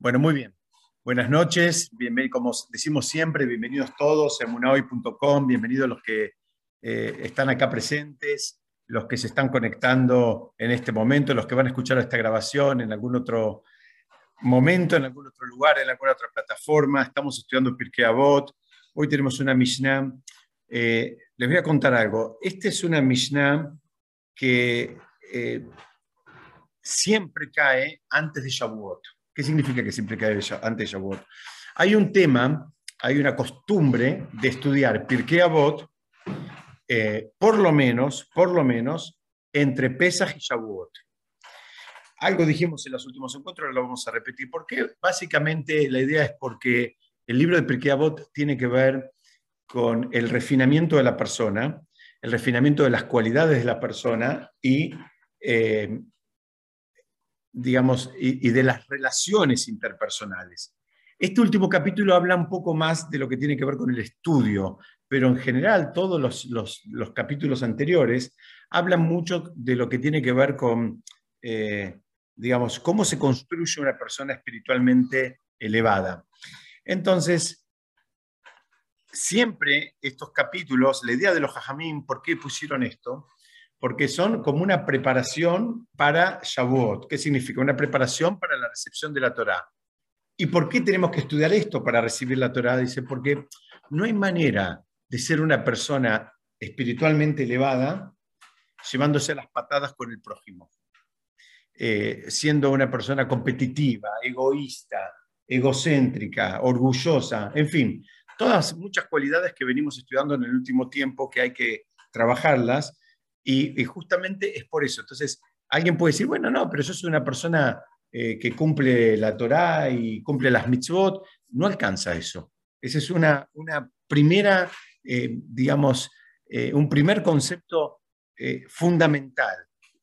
Bueno, muy bien. Buenas noches, como decimos siempre, bienvenidos todos a emunahoy.com, bienvenidos los que eh, están acá presentes, los que se están conectando en este momento, los que van a escuchar esta grabación en algún otro momento, en algún otro lugar, en alguna otra plataforma. Estamos estudiando Pirkei Avot. Hoy tenemos una Mishnah. Eh, les voy a contar algo. Esta es una Mishnah que eh, siempre cae antes de Shavuot. ¿Qué significa que siempre cae antes Shavuot? Hay un tema, hay una costumbre de estudiar Pirkei Avot, eh, por lo menos, por lo menos, entre Pesach y Shavuot. Algo dijimos en los últimos encuentros, lo vamos a repetir. ¿Por qué? Básicamente la idea es porque el libro de Pirkei Avot tiene que ver con el refinamiento de la persona, el refinamiento de las cualidades de la persona y eh, digamos, y, de las relaciones interpersonales. Este último capítulo habla un poco más de lo que tiene que ver con el estudio, pero en general todos los, capítulos anteriores hablan mucho de lo que tiene que ver con, eh, digamos, cómo se construye una persona espiritualmente elevada. Entonces, siempre estos capítulos, la idea de los jajamín, ¿por qué pusieron esto? Porque son como una preparación para Shavuot. ¿Qué significa? Una preparación para la recepción de la Torá. ¿Y por qué tenemos que estudiar esto para recibir la Torá? Dice, porque no hay manera de ser una persona espiritualmente elevada llevándose las patadas con el prójimo, eh, siendo una persona competitiva, egoísta, egocéntrica, orgullosa, en fin, todas muchas cualidades que venimos estudiando en el último tiempo que hay que trabajarlas y, justamente es por eso. Entonces, alguien puede decir, bueno, no, pero yo soy una persona eh, que cumple la Torá y cumple las mitzvot. No alcanza eso. Ese es una, una primera, eh, digamos, eh, un primer concepto fundamental.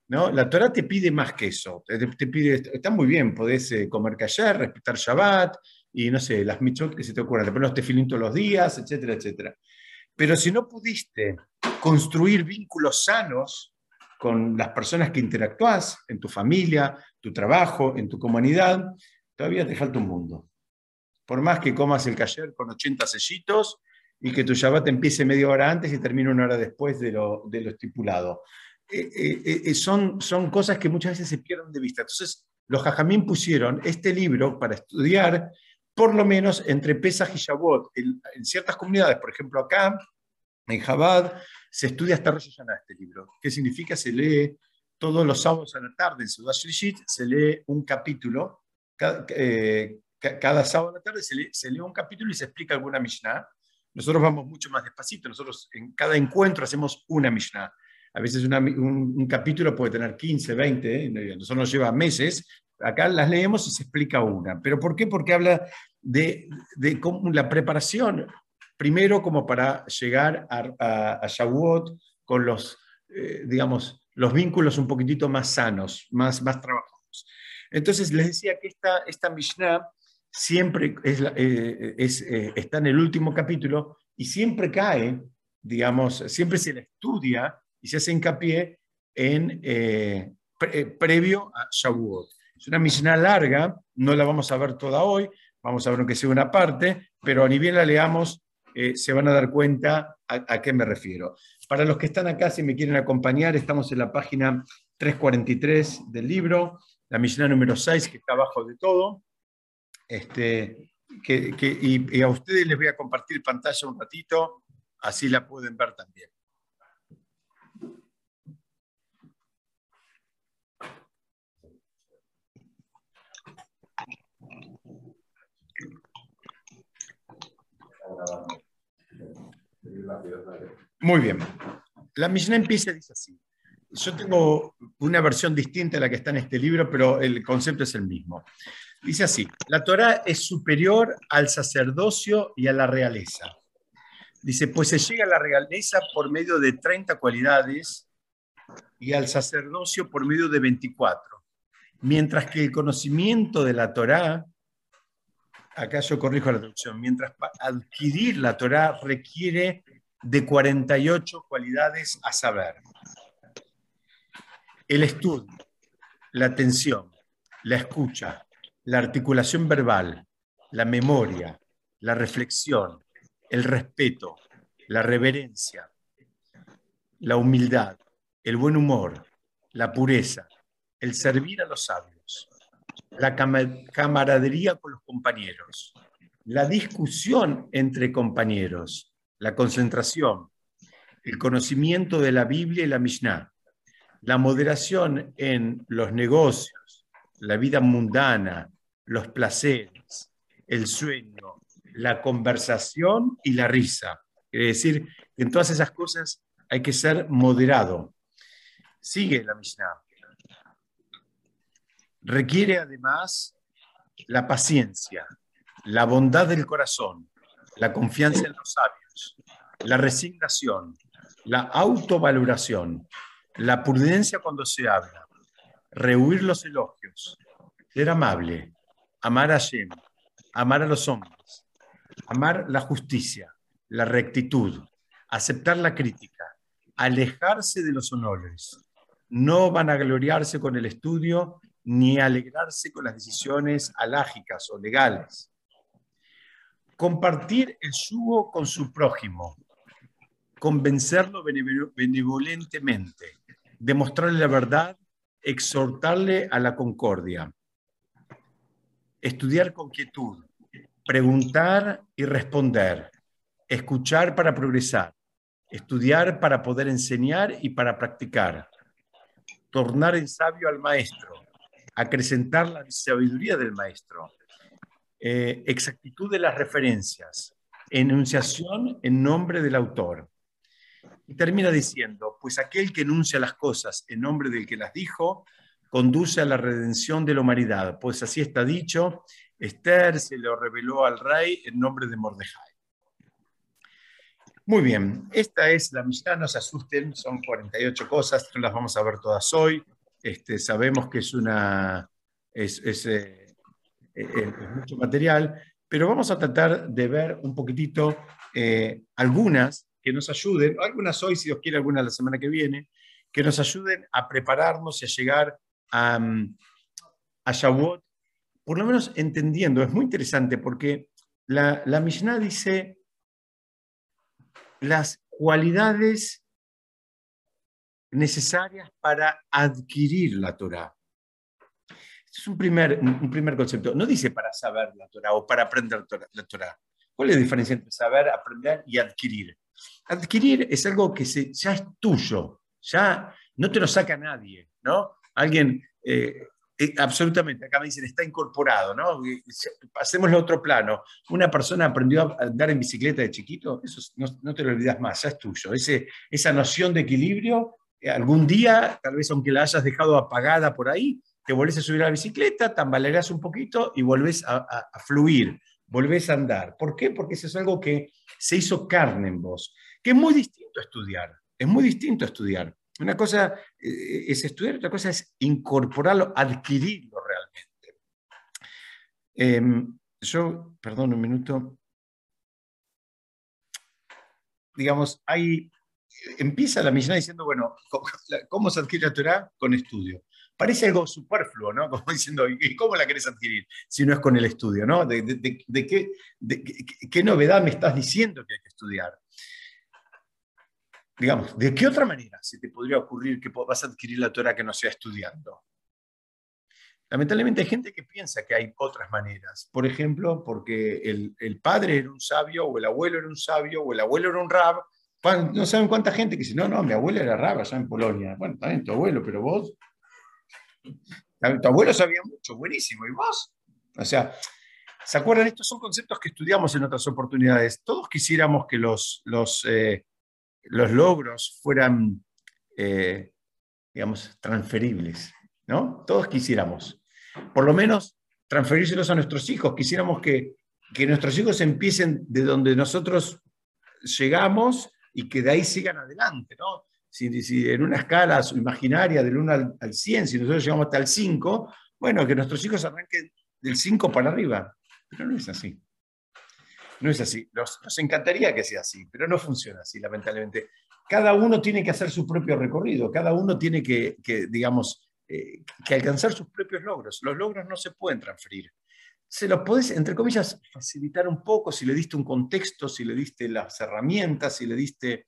¿no? La Torá te pide más que eso. Te, pide, está muy bien, podés comer callar, respetar Shabbat y no sé, las mitzvot que se te ocurran, te pones tefilín todos los días, etcétera, etcétera. Pero si no pudiste construir vínculos sanos con las personas que interactúas en tu familia, tu trabajo, en tu comunidad, todavía te falta un mundo. Por más que comas el cayer con 80 sellitos y que tu Shabbat empiece media hora antes y termine una hora después de lo, de estipulado. Eh, eh, eh, son, son cosas que muchas veces se pierden de vista. Entonces, los jajamín pusieron este libro para estudiar por lo menos entre Pesach y Shavuot. En, en ciertas comunidades, por ejemplo acá, en Jabad, se estudia hasta Rosh Hashanah este libro. ¿Qué significa? Se lee todos los sábados a la tarde en Sudash Shlishit, se lee un capítulo, eh, cada, sábado a la tarde se lee, un capítulo y se explica alguna Mishnah. Nosotros vamos mucho más despacito, nosotros en cada encuentro hacemos una Mishnah. A veces un, capítulo puede tener 15, 20, ¿eh? nosotros nos lleva meses, acá las leemos y se explica una. ¿Pero por qué? Porque habla de, la preparación Primero, como para llegar a, a, con los, eh, digamos, los vínculos un poquitito más sanos, más, más trabajados. Entonces, les decía que esta, esta Mishnah siempre es, eh, eh, está en el último capítulo y siempre cae, digamos, siempre se la estudia y se hace hincapié en previo a Shavuot. Es una Mishnah larga, no la vamos a ver toda hoy, vamos a ver aunque sea una parte, pero ni bien la leamos, eh, se van a dar cuenta a, qué me refiero. Para los que están acá, si me quieren acompañar, estamos en la página 343 del libro, la misión número 6, que está abajo de todo. Este, y, a ustedes les voy a compartir pantalla un ratito, así la pueden ver también. Muy bien. La Mishnah empieza dice así. Yo tengo una versión distinta a la que está en este libro, pero el concepto es el mismo. Dice así, la Torah es superior al sacerdocio y a la realeza. Dice, pues se llega a la realeza por medio de 30 cualidades y al sacerdocio por medio de 24. Mientras que el conocimiento de la Torah, acá yo corrijo la traducción, mientras adquirir la Torah requiere de 48 cualidades a saber. El estudio, la atención, la escucha, la articulación verbal, la memoria, la reflexión, el respeto, la reverencia, la humildad, el buen humor, la pureza, el servir a los sabios, la camaradería con los compañeros, la discusión entre compañeros, la concentración, el conocimiento de la Biblia y la Mishnah, la moderación en los negocios, la vida mundana, los placeres, el sueño, la conversación y la risa. Quiere decir que en todas esas cosas hay que ser moderado. Sigue la Mishnah. Requiere además la paciencia, la bondad del corazón, la confianza en los sabios, la resignación, la autovaloración, la prudencia cuando se habla, rehuir los elogios, ser amable, amar a Shem, amar a los hombres, amar la justicia, la rectitud, aceptar la crítica, alejarse de los honores, no van a gloriarse con el estudio ni alegrarse con las decisiones alágicas o legales. Compartir el yugo con su prójimo, convencerlo benevolentemente, demostrarle la verdad, exhortarle a la concordia, estudiar con quietud, preguntar y responder, escuchar para progresar, estudiar para poder enseñar y para practicar, tornar en sabio al maestro, acrecentar la sabiduría del maestro, eh, exactitud de las referencias, enunciación en nombre del autor. Y termina diciendo, pues aquel que enuncia las cosas en nombre del que las dijo, conduce a la redención de la humanidad, pues así está dicho, Esther se lo reveló al rey en nombre de Mordejai. Muy bien, esta es la Mishnah, no se asusten, son 48 cosas, no las vamos a ver todas hoy. Este, sabemos que es, una, eh, eh, mucho material, pero vamos a tratar de ver un poquitito eh, algunas que nos ayuden, algunas hoy, si Dios quiere, algunas la semana que viene, que nos ayuden a prepararnos y a llegar a, a Shavuot, por lo menos entendiendo, es muy interesante porque la, la Mishnah dice las cualidades necesarias para adquirir la Torah. Este es un primer, un primer concepto. No dice para saber la Torah o para aprender la Torah. ¿Cuál es la diferencia entre saber, aprender y adquirir? Adquirir es algo que se, ya es tuyo, ya no te lo saca nadie, ¿no? Alguien eh, eh, absolutamente, acá me dicen, está incorporado, ¿no? Pasemos al otro plano. Una persona aprendió a andar en bicicleta de chiquito, eso no, te lo olvidas más, ya es tuyo. Ese, esa noción de equilibrio, algún día, tal vez aunque la hayas dejado apagada por ahí, te volvés a subir a la bicicleta, tambaleas un poquito y volvés a, a, fluir, volvés a andar. ¿Por qué? Porque eso es algo que se hizo carne en vos, que es muy distinto a estudiar, es muy distinto a estudiar. Una cosa eh, es estudiar, otra cosa es incorporarlo, adquirirlo realmente. Em, yo, perdón un minuto, digamos, hay, empieza la misión diciendo, bueno, ¿cómo se adquiere la Torah? Con estudio. Parece algo superfluo, ¿no? Como diciendo, ¿y cómo la querés adquirir si no es con el estudio, ¿no? ¿De, qué, qué novedad me estás diciendo que hay que estudiar? digamos, ¿de qué otra manera se te podría ocurrir que vas a adquirir la Torah que no sea estudiando? Lamentablemente hay gente que piensa que hay otras maneras. Por ejemplo, porque el, padre era un sabio, o el abuelo era un sabio, o el abuelo era un rab. No saben cuánta gente que dice, no, no, mi abuelo era rab allá en Polonia. Bueno, también tu abuelo, pero vos. Tu abuelo sabía mucho, buenísimo. ¿Y vos? O sea, ¿se acuerdan? Estos son conceptos que estudiamos en otras oportunidades. Todos quisiéramos que los, los eh, los logros fueran, eh, digamos, transferibles, ¿no? Todos quisiéramos, por lo menos, transferírselos a nuestros hijos. Quisiéramos que, que nuestros hijos empiecen de donde nosotros llegamos y que de ahí sigan adelante, ¿no? Si, en una escala imaginaria del 1 al, al 100, si nosotros llegamos hasta el 5, bueno, que nuestros hijos arranquen del 5 para arriba, pero no es así. No es así. Nos, encantaría que sea así, pero no funciona así, lamentablemente. Cada uno tiene que hacer su propio recorrido, cada uno tiene que, digamos, eh, que alcanzar sus propios logros. Los logros no se pueden transferir. Se los podés, entre comillas, facilitar un poco si le diste un contexto, si le diste las herramientas, si le diste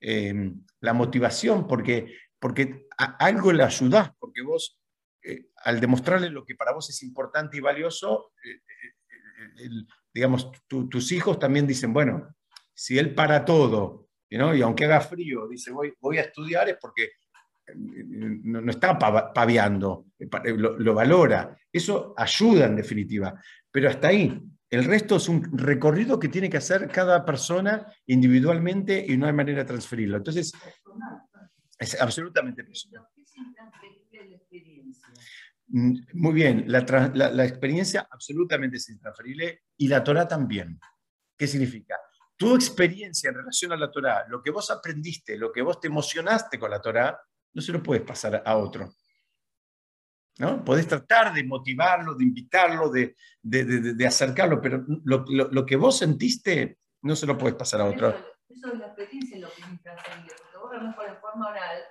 eh, la motivación, porque, porque algo le ayudás, porque vos, eh, al demostrarle lo que para vos es importante y valioso, digamos, tus hijos también dicen, bueno, si él para todo, y aunque haga frío, dice, voy, voy a estudiar, es porque no, está paviando, lo, valora. Eso ayuda en definitiva. Pero hasta ahí, el resto es un recorrido que tiene que hacer cada persona individualmente y no hay manera de transferirlo. Entonces, es absolutamente personal. Mm, muy bien, la, la, experiencia absolutamente es intransferible y la Torah también. ¿Qué significa? Tu experiencia en relación a la Torah, lo que vos aprendiste, lo que vos te emocionaste con la Torah, no se lo puedes pasar a otro. ¿no? Podés tratar de motivarlo, de invitarlo, de, de, acercarlo, pero lo, lo, que vos sentiste no se lo puedes pasar a otro. Eso, es la experiencia lo que es intransferible, porque vos a mejor en forma oral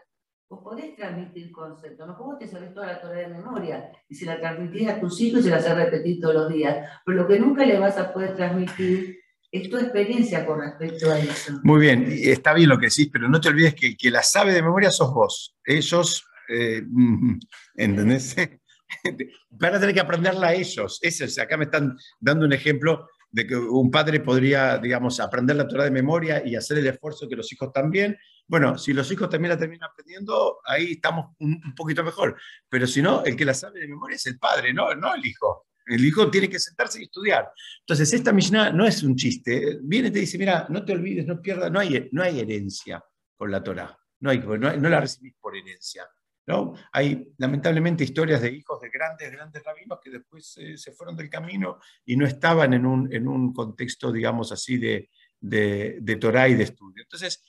vos podés transmitir conceptos, no vos te sabés toda la Torah de memoria y si la transmitís a tus hijos se la haces repetir todos los días, pero lo que nunca le vas a poder transmitir es tu experiencia con respecto a eso. Muy bien, está bien lo que decís, pero no te olvides que, que la sabe de memoria sos vos. Ellos, eh, ¿entendés? Van a tener que aprenderla a ellos. Ese, acá me están dando un ejemplo de que un padre podría, digamos, aprender la Torah de memoria y hacer el esfuerzo que los hijos también. Bueno, si los hijos también la terminan aprendiendo, ahí estamos un, un poquito mejor. Pero si no, el que la sabe de memoria es el padre, no, no el hijo. El hijo tiene que sentarse y estudiar. Entonces, esta Mishnah no es un chiste. Viene y te dice, mira, no te olvides, no pierdas, no hay, no hay herencia con la Torah. No, hay, no, la recibís por herencia. ¿no? Hay lamentablemente historias de hijos de grandes, grandes rabinos que después se fueron del camino y no estaban en un, en un contexto, digamos así, de, de, de Torah y de estudio. Entonces,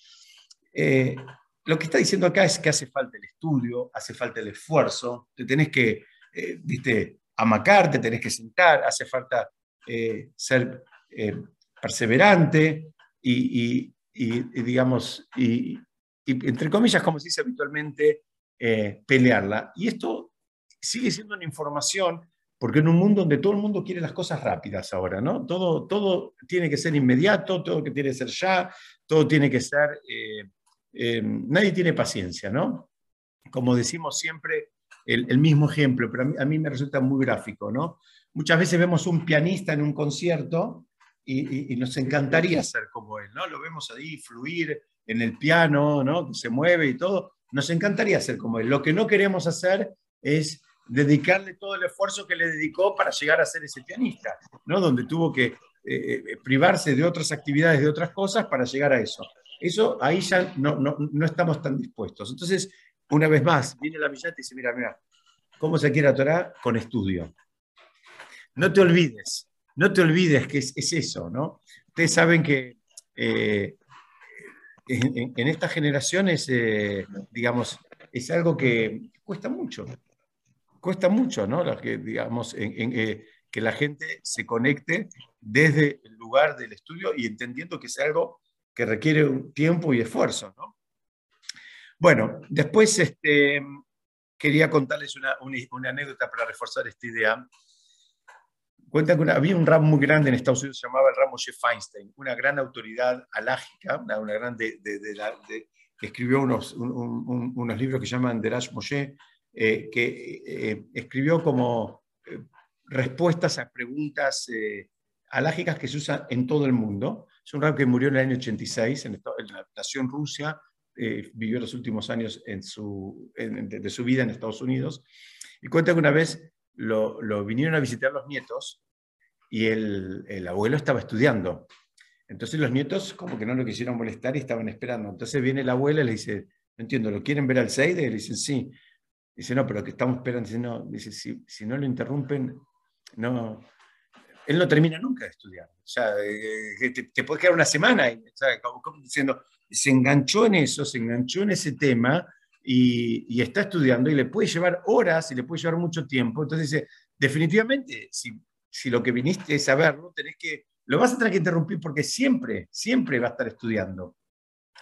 eh, lo que está diciendo acá es que hace falta el estudio, hace falta el esfuerzo, te tenés que, eh, viste, amacarte, tenés que sentar, hace falta eh, ser eh, perseverante y, digamos, y, entre comillas, como se dice habitualmente, eh, pelearla. Y esto sigue siendo una información, porque en un mundo donde todo el mundo quiere las cosas rápidas ahora, ¿no? Todo, todo tiene que ser inmediato, todo que tiene que ser ya, todo tiene que ser... nadie tiene paciencia, ¿no? Como decimos siempre, el, mismo ejemplo, pero a mí, me resulta muy gráfico, ¿no? Muchas veces vemos un pianista en un concierto y, nos encantaría ser como él, ¿no? Lo vemos ahí fluir en el piano, ¿no? Se mueve y todo. Nos encantaría ser como él. Lo que no queremos hacer es dedicarle todo el esfuerzo que le dedicó para llegar a ser ese pianista, ¿no? Donde tuvo que eh, eh, privarse de otras actividades, de otras cosas para llegar a eso. Eso ahí ya no, no, no estamos tan dispuestos. Entonces, una vez más, viene la millata y dice, mira, mira, ¿cómo se quiere atorar? Con estudio. No te olvides, no te olvides que es, eso, ¿no? Ustedes saben que eh, en, estas generaciones, eh, digamos, es algo que cuesta mucho. Cuesta mucho, ¿no? que, digamos, eh, que la gente se conecte desde el lugar del estudio y entendiendo que es algo que requiere un tiempo y esfuerzo, ¿no? Bueno, después este, quería contarles una, anécdota para reforzar esta idea. Cuenta que había un ramo muy grande en Estados Unidos, se llamaba el ramo Moshe Feinstein, una gran autoridad alágica, una, una gran de, que escribió unos, libros que se llaman Derash Moshe, eh, que eh, escribió como eh, respuestas a preguntas alágicas que se usan en todo el mundo. Es un ramo que murió en el año 86, en, en la, nació en Rusia, eh, vivió los últimos años en su, de, su vida en Estados Unidos, y cuenta que una vez lo, lo vinieron a visitar los nietos y el, el, abuelo estaba estudiando. Entonces los nietos como que no lo quisieron molestar y estaban esperando. Entonces viene la abuela y le dice, no entiendo, ¿lo quieren ver al Seide? Le dicen, sí. Dice, no, pero que estamos esperando. Dice, no, dice, si, si no lo interrumpen, no, él no termina nunca de estudiar. O sea, eh, te, te puede quedar una semana, y, o sea, como, diciendo, se enganchó en eso, se enganchó en ese tema y, está estudiando y le puede llevar horas y le puede llevar mucho tiempo. Entonces dice, definitivamente, si, lo que viniste es saberlo, tenés que, lo vas a tener que interrumpir porque siempre, siempre va a estar estudiando.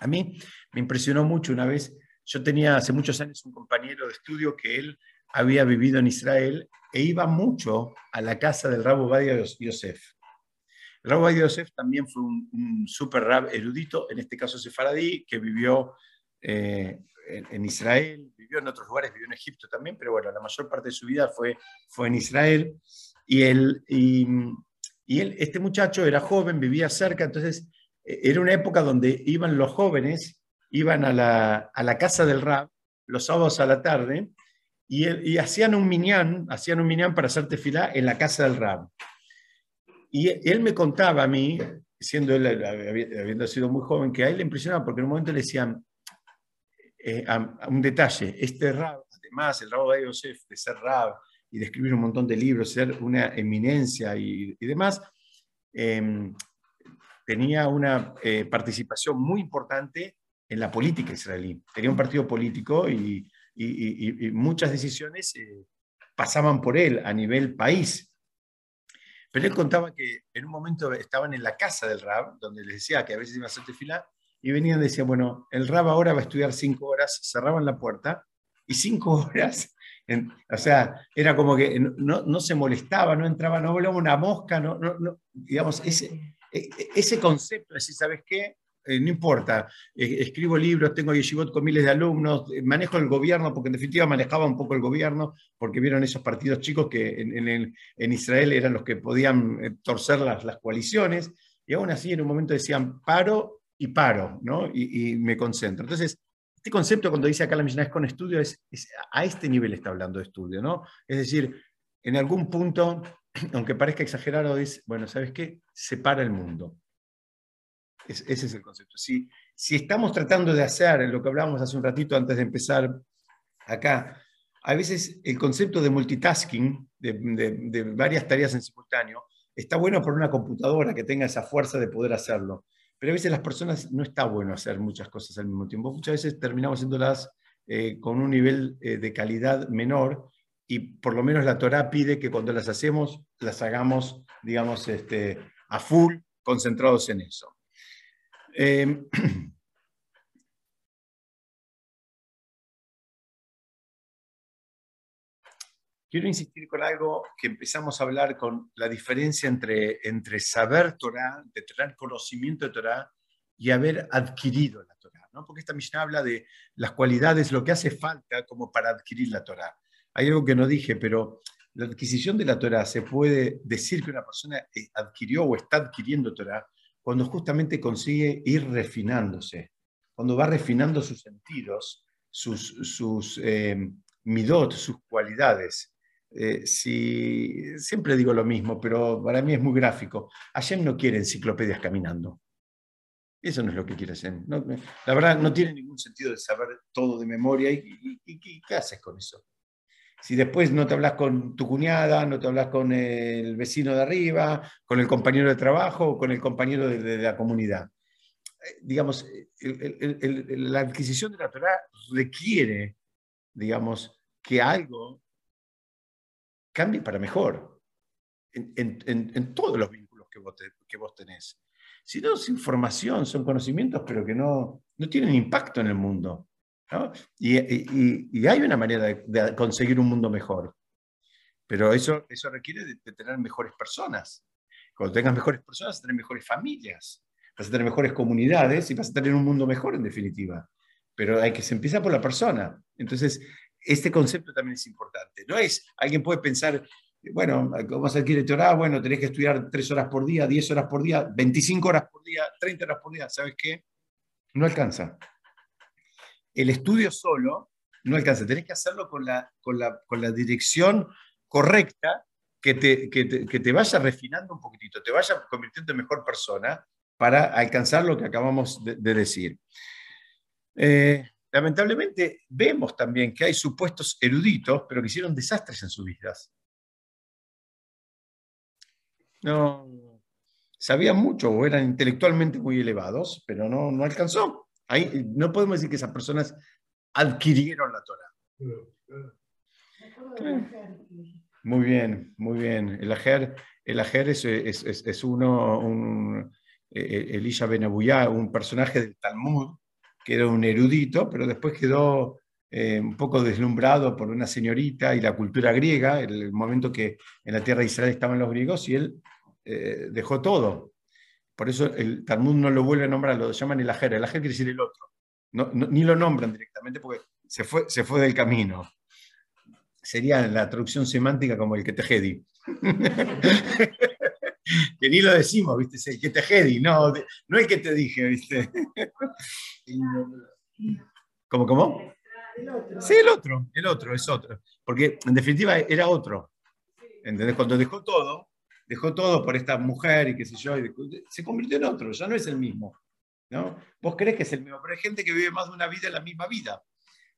A mí me impresionó mucho una vez, yo tenía hace muchos años un compañero de estudio que él había vivido en Israel e iba mucho a la casa del Rabo Badia Yosef. Badia Yosef también fue un, super rab erudito, en este caso sefaradí, que vivió eh, en, Israel, vivió en otros lugares, vivió en Egipto también, pero bueno, la mayor parte de su vida fue, fue en Israel. Y, él, y, él, este muchacho era joven, vivía cerca, entonces e, era una época donde iban los jóvenes, iban a la, a la casa del rab los sábados a la tarde y, y, hacían un minyan, hacían un minyan para hacer tefilá en la casa del rab. Y él me contaba a mí, siendo él, habiendo sido muy joven, que a él le impresionaba porque en un momento le decían, eh, un detalle, este rab, además el rab de Yosef, de ser rab y de escribir un montón de libros, ser una eminencia y, demás, em, tenía una eh, participación muy importante en la política israelí. Tenía un partido político y, muchas decisiones eh, pasaban por él a nivel país. Pero él contaba que en un momento estaban en la casa del Rab, donde les decía que a veces iba a hacer tefilá, y venían y decían, bueno, el Rab ahora va a estudiar cinco horas, cerraban la puerta, y cinco horas, o sea, era como que no, no, se molestaba, no entraba, no volaba una mosca, no, no, digamos, ese, e, e, ese concepto de decir, ¿sabes qué? Eh, no importa, eh, escribo libros, tengo yeshivot con miles de alumnos, eh, manejo el gobierno, porque en definitiva manejaba un poco el gobierno, porque vieron esos partidos chicos que en, Israel eran los que podían torcer las, las, coaliciones, y aún así en un momento decían paro y paro, ¿no? Y, me concentro. Entonces, este concepto cuando dice acá la Mishnah es con estudio, es, a este nivel está hablando de estudio, ¿no? Es decir, en algún punto, aunque parezca exagerado, es, bueno, ¿sabes qué? Separa el mundo ese es el concepto. Si, si estamos tratando de hacer lo que hablábamos hace un ratito antes de empezar acá, a veces el concepto de multitasking, de, varias tareas en simultáneo, está bueno por una computadora que tenga esa fuerza de poder hacerlo. Pero a veces las personas no está bueno hacer muchas cosas al mismo tiempo. Muchas veces terminamos haciéndolas eh, con un nivel eh, de calidad menor y por lo menos la Torah pide que cuando las hacemos, las hagamos, digamos, este, a full, concentrados en eso. Em, quiero insistir con algo que empezamos a hablar con la diferencia entre, entre saber Torah, de tener conocimiento de Torah y haber adquirido la Torah, ¿no? Porque esta misión habla de las cualidades, lo que hace falta como para adquirir la Torah. Hay algo que no dije, pero la adquisición de la Torah se puede decir que una persona eh, adquirió o está adquiriendo Torah cuando justamente consigue ir refinándose, cuando va refinando sus sentidos, sus, sus eh, midot, sus cualidades. Eh, si, siempre digo lo mismo, pero para mí es muy gráfico. Hashem no quiere enciclopedias caminando. Eso no es lo que quiere hacer. la verdad, no tiene ningún sentido de saber todo de memoria. y qué haces con eso? Si después no te hablas con tu cuñada, no te hablas con el vecino de arriba, con el compañero de trabajo con el compañero de, la comunidad. Eh, digamos, la adquisición de la Torah requiere, digamos, que algo cambie para mejor en, todos los vínculos que vos, que vos tenés. Si no, es información, son conocimientos, pero que no, no tienen impacto en el mundo. Y, hay una manera de, conseguir un mundo mejor, pero eso, eso requiere de, tener mejores personas. Cuando tengas mejores personas, vas a tener mejores familias, vas a tener mejores comunidades y vas a tener un mundo mejor en definitiva. Pero hay que se empieza por la persona. Entonces, este concepto también es importante. No es, alguien puede pensar, bueno, ¿cómo se adquiere Torah? Bueno, tenés que estudiar tres horas por día, 10 horas por día, 25 horas por día, 30 horas por día. ¿Sabes qué? No alcanza el estudio solo no alcanza, tenés que hacerlo con la, con la, dirección correcta que te, que, te, vaya refinando un poquitito, te vaya convirtiendo en mejor persona para alcanzar lo que acabamos de, decir. Eh, lamentablemente vemos también que hay supuestos eruditos, pero que hicieron desastres en sus vidas. No, sabían mucho o eran intelectualmente muy elevados, pero no, no alcanzó no podemos decir que esas personas adquirieron la Torah. Muy bien, muy bien. El Ajer, el ajer es, es, uno, un, eh, Elisha Benabuyá, un personaje del Talmud que era un erudito, pero después quedó eh, un poco deslumbrado por una señorita y la cultura griega, el momento que en la tierra de Israel estaban los griegos, y él eh, dejó todo. Por eso el Talmud no lo vuelve a nombrar, lo llaman el ajer. El ajer quiere decir el otro. ni lo nombran directamente porque se fue, se fue del camino. Sería la traducción semántica como el que te jedi. que ni lo decimos, ¿viste? Es el que te jedi, no, no el que te dije, ¿viste? ¿Cómo, cómo? Sí, el otro, el otro, es otro. Porque en definitiva era otro. ¿Entendés? Cuando dejó todo, dejó todo por esta mujer y qué sé yo, se convirtió en otro, ya no es el mismo. ¿no? Vos crees que es el mismo, pero hay gente que vive más de una vida en la misma vida.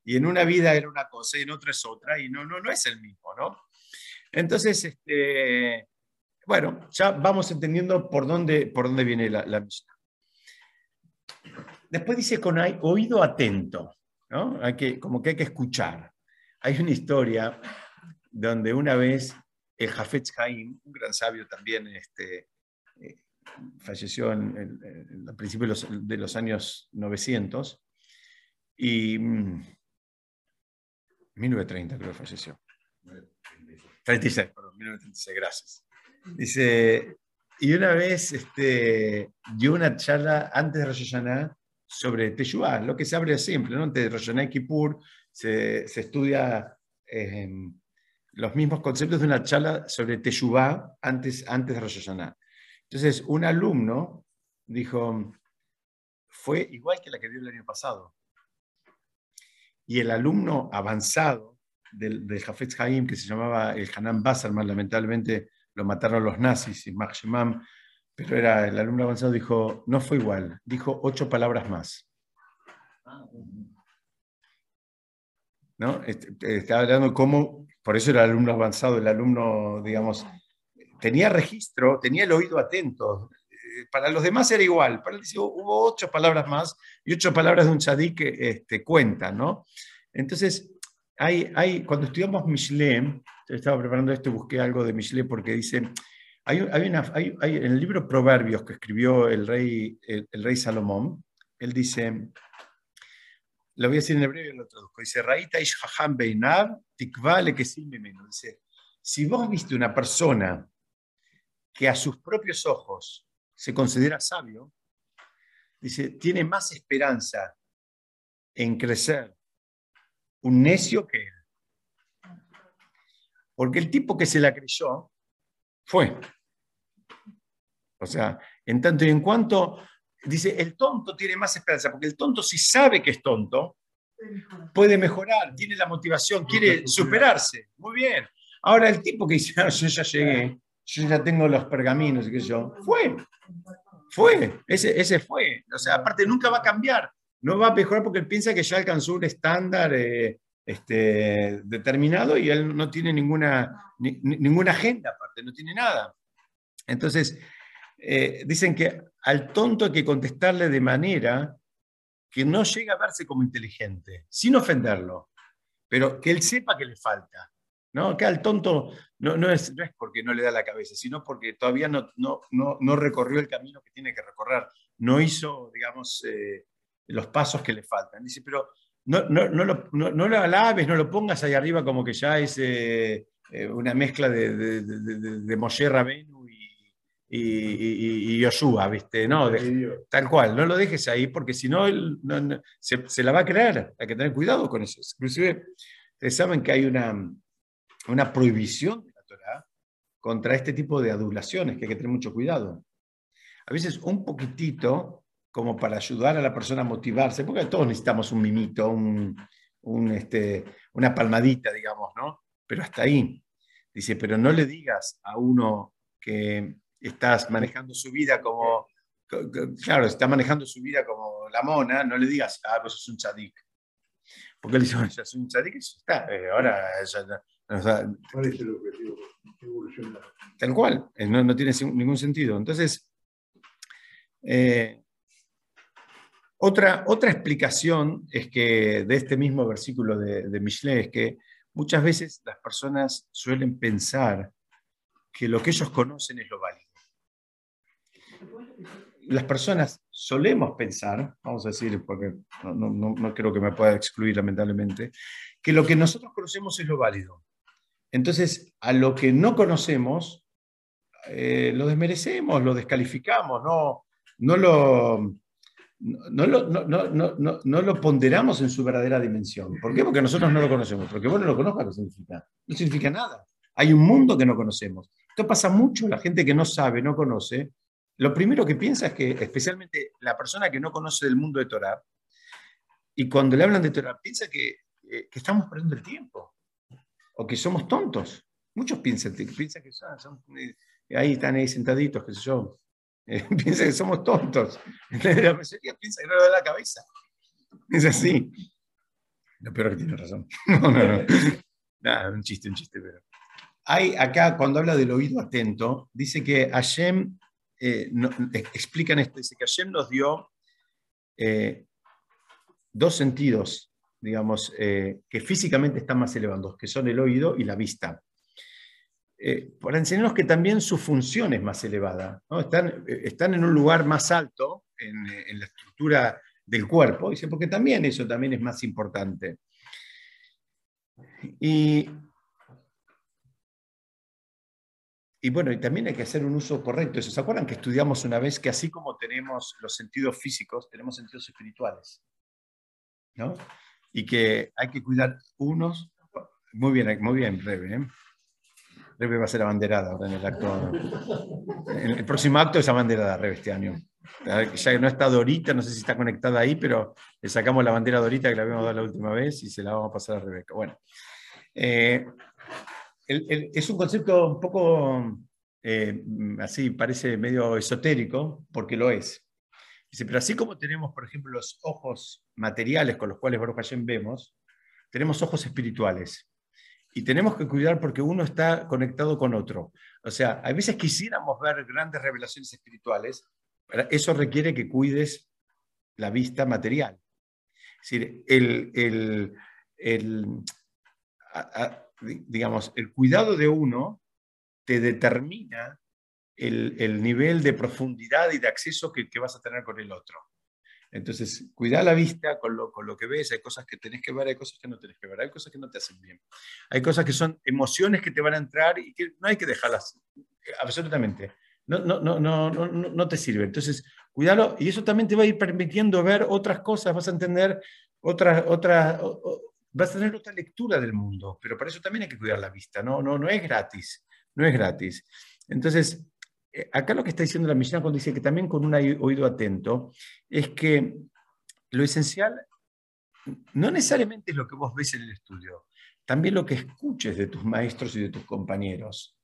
Y en una vida era una cosa y en otra es otra, y no, no, no es el mismo, ¿no? Entonces, este, bueno, ya vamos entendiendo por dónde, por dónde viene la, la Después dice con oído atento. Hay que, como que hay que escuchar. Hay una historia donde una vez el Jafetz Haim, un gran sabio también, este, eh, falleció en, a principios de los, años 900 y 1930 mm, creo que falleció. 36, perdón, 1936, gracias. Dice, y una vez este, dio una charla antes de Rosh Hashanah sobre Teshuvah, lo que se abre siempre, ¿no? Ante Rosh Kippur se, se estudia em, los mismos conceptos de una charla sobre Teshuvah antes, antes de Rosh Hashanah. Entonces, un alumno dijo, fue igual que la que dio el año pasado. Y el alumno avanzado del, del Hafetz Haim, que se llamaba el Hanan Basarman, lamentablemente lo mataron los nazis, y Shemam pero era el alumno avanzado, dijo, no fue igual, dijo ocho palabras más. ¿No? Este, estaba hablando cómo, por eso era el alumno avanzado, el alumno, digamos, tenía registro, tenía el oído atento. Eh, para los demás era igual, para él hubo ocho palabras más y ocho palabras de un chadí que este, cuentan, ¿no? Entonces, hay, hay, cuando estudiamos Michelet, estaba preparando esto, busqué algo de Michelet porque dice, hay, en el libro Proverbios que escribió el rey, el, rey Salomón, él dice, lo voy a decir en hebreo y lo traduzco, dice, Raita ish tikvale que Dice, si vos viste una persona que a sus propios ojos se considera sabio, dice, tiene más esperanza en crecer un necio que él. Porque el tipo que se la creyó fue. O sea, en tanto y en cuanto, dice, el tonto tiene más esperanza, porque el tonto si sabe que es tonto, puede mejorar, tiene la motivación, quiere superarse. Muy bien. Ahora el tipo que dice, ah, yo ya llegué, yo ya tengo los pergaminos, y qué yo, fue, fue, ese, ese fue. O sea, aparte nunca va a cambiar, no va a mejorar porque él piensa que ya alcanzó un estándar eh, este, determinado y él no tiene ninguna, ninguna agenda aparte, no tiene nada. Entonces, eh, dicen que al tonto hay que contestarle de manera que no llegue a verse como inteligente, sin ofenderlo, pero que él sepa que le falta. ¿no? Que al tonto no, no, es, no es porque no le da la cabeza, sino porque todavía no, no, no, recorrió el camino que tiene que recorrer, no hizo, digamos, eh, los pasos que le faltan. Dice, pero no, lo, no, lo alabes, no lo pongas ahí arriba como que ya es eh, eh, una mezcla de, de, de, de y, y, y, Yoshua, ¿viste? No, tal cual, no lo dejes ahí porque si no, se, se, la va a creer. Hay que tener cuidado con eso. Inclusive, ustedes saben que hay una, una prohibición de la Torah contra este tipo de adulaciones, que hay que tener mucho cuidado. A veces un poquitito como para ayudar a la persona a motivarse, porque todos necesitamos un mimito, un, este, una palmadita, digamos, ¿no? Pero hasta ahí. Dice, pero no le digas a uno que estás manejando su vida como, claro, está manejando su vida como la mona, no le digas, ah, pues es un chadik. Porque él dice, ya soy un chadik, eso está, eh, ahora ¿Cuál es el objetivo? Tal cual, eh, no, no tiene ningún sentido. Entonces, eh, otra, otra explicación es que de este mismo versículo de, de Michelet es que muchas veces las personas suelen pensar que lo que ellos conocen es lo válido. Las personas solemos pensar, vamos a decir, porque no, creo que me pueda excluir lamentablemente, que lo que nosotros conocemos es lo válido. Entonces, a lo que no conocemos, eh, lo desmerecemos, lo descalificamos, no, no, lo, no, lo, no, lo ponderamos en su verdadera dimensión. ¿Por qué? Porque nosotros no lo conocemos. Porque vos no lo conozcas, no significa. No significa nada. Hay un mundo que no conocemos. Esto pasa mucho, la gente que no sabe, no conoce, lo primero que piensa es que, especialmente la persona que no conoce del mundo de Torah, y cuando le hablan de Torah, piensa que, eh, estamos perdiendo el tiempo, o que somos tontos. Muchos piensan, piensan que son, eh, ahí están ahí sentaditos, qué sé yo, eh, piensan que somos tontos. La mayoría piensa que no le da la cabeza. Es así. Lo peor que tiene razón. No, no, no. Nada, un chiste, un chiste, pero. Hay acá, cuando habla del oído atento, dice que Hashem eh, explican esto, dice que Hashem nos dio eh, dos sentidos, digamos, eh, que físicamente están más elevados, que son el oído y la vista. para enseñarnos que también su función es más elevada, están, están en un lugar más alto en, en la estructura del cuerpo, dice, porque también eso también es más importante. Y Y bueno, y también hay que hacer un uso correcto. ¿Se acuerdan que estudiamos una vez que así como tenemos los sentidos físicos, tenemos sentidos espirituales? ¿No? Y que hay que cuidar unos. Muy bien, muy bien, Rebe. ¿eh? Rebe va a ser abanderada ahora en el acto. En el próximo acto es abanderada, Rebe, este año. Ya no está Dorita, no sé si está conectada ahí, pero le sacamos la bandera a Dorita que la habíamos dado la última vez y se la vamos a pasar a Rebeca. Bueno. Eh, es un concepto un poco eh, así, parece medio esotérico, porque lo es. Dice, pero así como tenemos, por ejemplo, los ojos materiales con los cuales Baruch Hashem vemos, tenemos ojos espirituales. Y tenemos que cuidar porque uno está conectado con otro. O sea, a veces quisiéramos ver grandes revelaciones espirituales, eso requiere que cuides la vista material. Es decir, el, el, el digamos, el cuidado de uno te determina el, nivel de profundidad y de acceso que, vas a tener con el otro. Entonces, cuida la vista con lo, con lo que ves, hay cosas que tenés que ver, hay cosas que no tenés que ver, hay cosas que no te hacen bien. Hay cosas que son emociones que te van a entrar y que no hay que dejarlas, absolutamente. No, no, no, no, no, no te sirve. Entonces, cuidalo y eso también te va a ir permitiendo ver otras cosas, vas a entender otras, otras, vas a tener otra lectura del mundo, pero para eso también hay que cuidar la vista, no, no, no es gratis, no es gratis. Entonces, eh, acá lo que está diciendo la misión cuando dice que también con un oído atento, es que lo esencial no necesariamente es lo que vos ves en el estudio, también lo que escuches de tus maestros y de tus compañeros.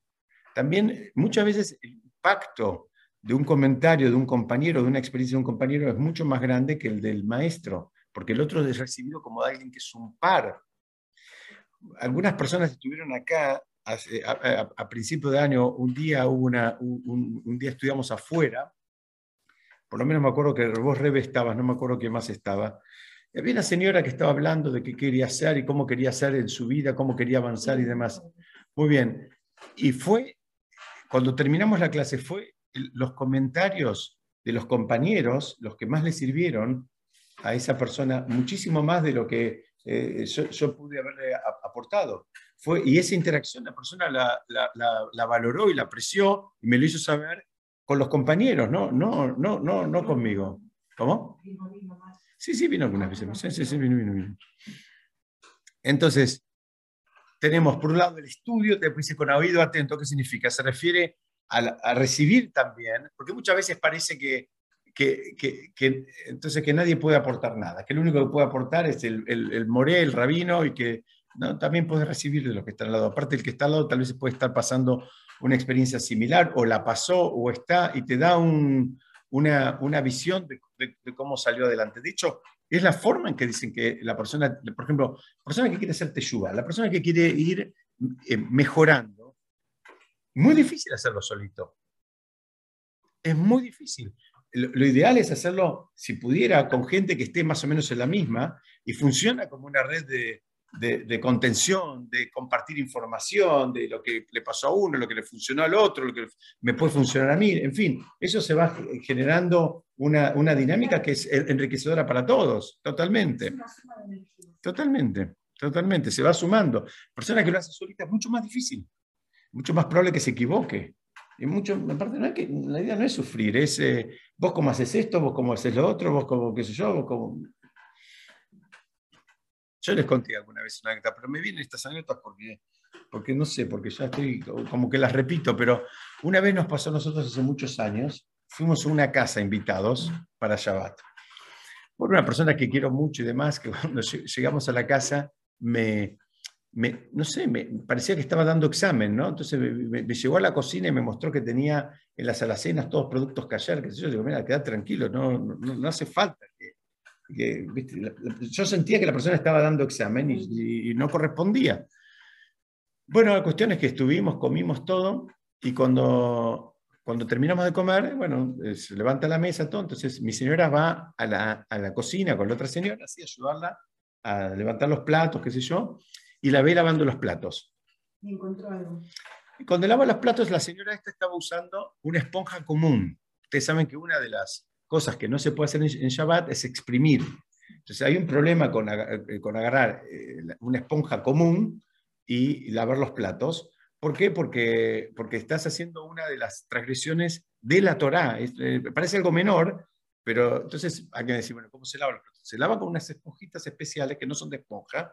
También muchas veces el impacto de un comentario de un compañero, de una experiencia de un compañero, es mucho más grande que el del maestro porque el otro es recibido como alguien que es un par. Algunas personas estuvieron acá a, principio de año, un día, una, un, día estudiamos afuera, por lo menos me acuerdo que vos, Rebe, estabas, no me acuerdo quién más estaba. Y había una señora que estaba hablando de qué quería hacer y cómo quería hacer en su vida, cómo quería avanzar y demás. Muy bien. Y fue, cuando terminamos la clase, fue los comentarios de los compañeros los que más le sirvieron a esa persona muchísimo más de lo que eh, yo, pude haberle aportado. Fue, y esa interacción la persona la, la, la, valoró y la apreció y me lo hizo saber con los compañeros, no, no, no, no, no conmigo. ¿Cómo? Sí, sí, vino algunas veces. Sí, sí, sí, vino, vino, vino. Entonces, tenemos por un lado el estudio, te dice con oído atento, ¿qué significa? Se refiere a, a, recibir también, porque muchas veces parece que que, entonces que nadie puede aportar nada, que lo único que puede aportar es el, el, el moré, el rabino, y que ¿no? también puede recibir de los que están al lado. Aparte, el que está al lado tal vez puede estar pasando una experiencia similar, o la pasó, o está, y te da un, una, una, visión de, de, cómo salió adelante. De hecho, es la forma en que dicen que la persona, por ejemplo, la persona que quiere hacer teshuva, la persona que quiere ir eh, mejorando, muy difícil hacerlo solito. Es muy difícil lo, ideal es hacerlo, si pudiera, con gente que esté más o menos en la misma y funciona como una red de, de, contención, de compartir información, de lo que le pasó a uno, lo que le funcionó al otro, lo que me puede funcionar a mí, en fin, eso se va generando una, una dinámica que es enriquecedora para todos, totalmente. Totalmente, totalmente, se va sumando. Persona que lo hace solita es mucho más difícil, mucho más probable que se equivoque. Y mucho, aparte, no es que, la idea no es sufrir, es eh, vos cómo haces esto, vos cómo haces lo otro, vos cómo, qué sé yo, vos cómo... Yo les conté alguna vez una anécdota, pero me vienen estas anécdotas porque, porque no sé, porque ya estoy como que las repito, pero una vez nos pasó a nosotros hace muchos años, fuimos a una casa invitados para Shabbat. Por una persona que quiero mucho y demás, que cuando llegamos a la casa me, me, no sé, me parecía que estaba dando examen, ¿no? Entonces me, llegó a la cocina y me mostró que tenía en las alacenas todos productos callar, que yo digo, mira, queda tranquilo, no, no, hace falta. yo sentía que la persona estaba dando examen y, no correspondía. Bueno, la cuestión es que estuvimos, comimos todo y cuando, cuando terminamos de comer, bueno, eh, se levanta la mesa, todo, entonces mi señora va a la, a la cocina con la otra señora, así, ayudarla a levantar los platos, qué sé yo, y la ve lavando los platos. Y encontró algo. Cuando lava los platos, la señora esta estaba usando una esponja común. Ustedes saben que una de las cosas que no se puede hacer en Shabbat es exprimir. Entonces hay un problema con, eh, con agarrar eh, una esponja común y lavar los platos. ¿Por qué? Porque, porque estás haciendo una de las transgresiones de la Torá. Eh, parece algo menor, pero entonces hay que decir, bueno, ¿cómo se lava los platos? Se lava con unas esponjitas especiales que no son de esponja,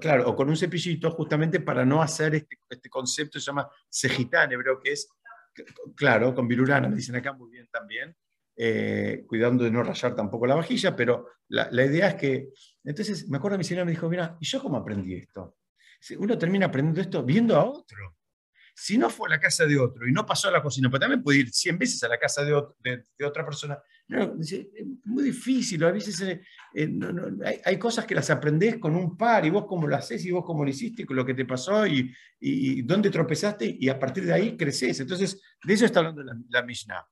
claro, o con un cepillito justamente para no hacer este, este concepto, se llama cejitán hebreo, que es, claro, con virurana, me dicen acá muy bien también, eh, cuidando de no rayar tampoco la vajilla, pero la, la, idea es que, entonces me acuerdo mi señora me dijo, mira, ¿y yo cómo aprendí esto? Uno termina aprendiendo esto viendo a otro. Si no fue a la casa de otro y no pasó a la cocina, pues también puede ir 100 veces a la casa de, de, otra persona. es muy difícil, a veces eh, eh, hay, cosas que las aprendés con un par y vos cómo lo haces y vos cómo lo hiciste, con lo que te pasó y, y, dónde tropezaste y a partir de ahí creces. Entonces, de eso está hablando la, la Mishnah.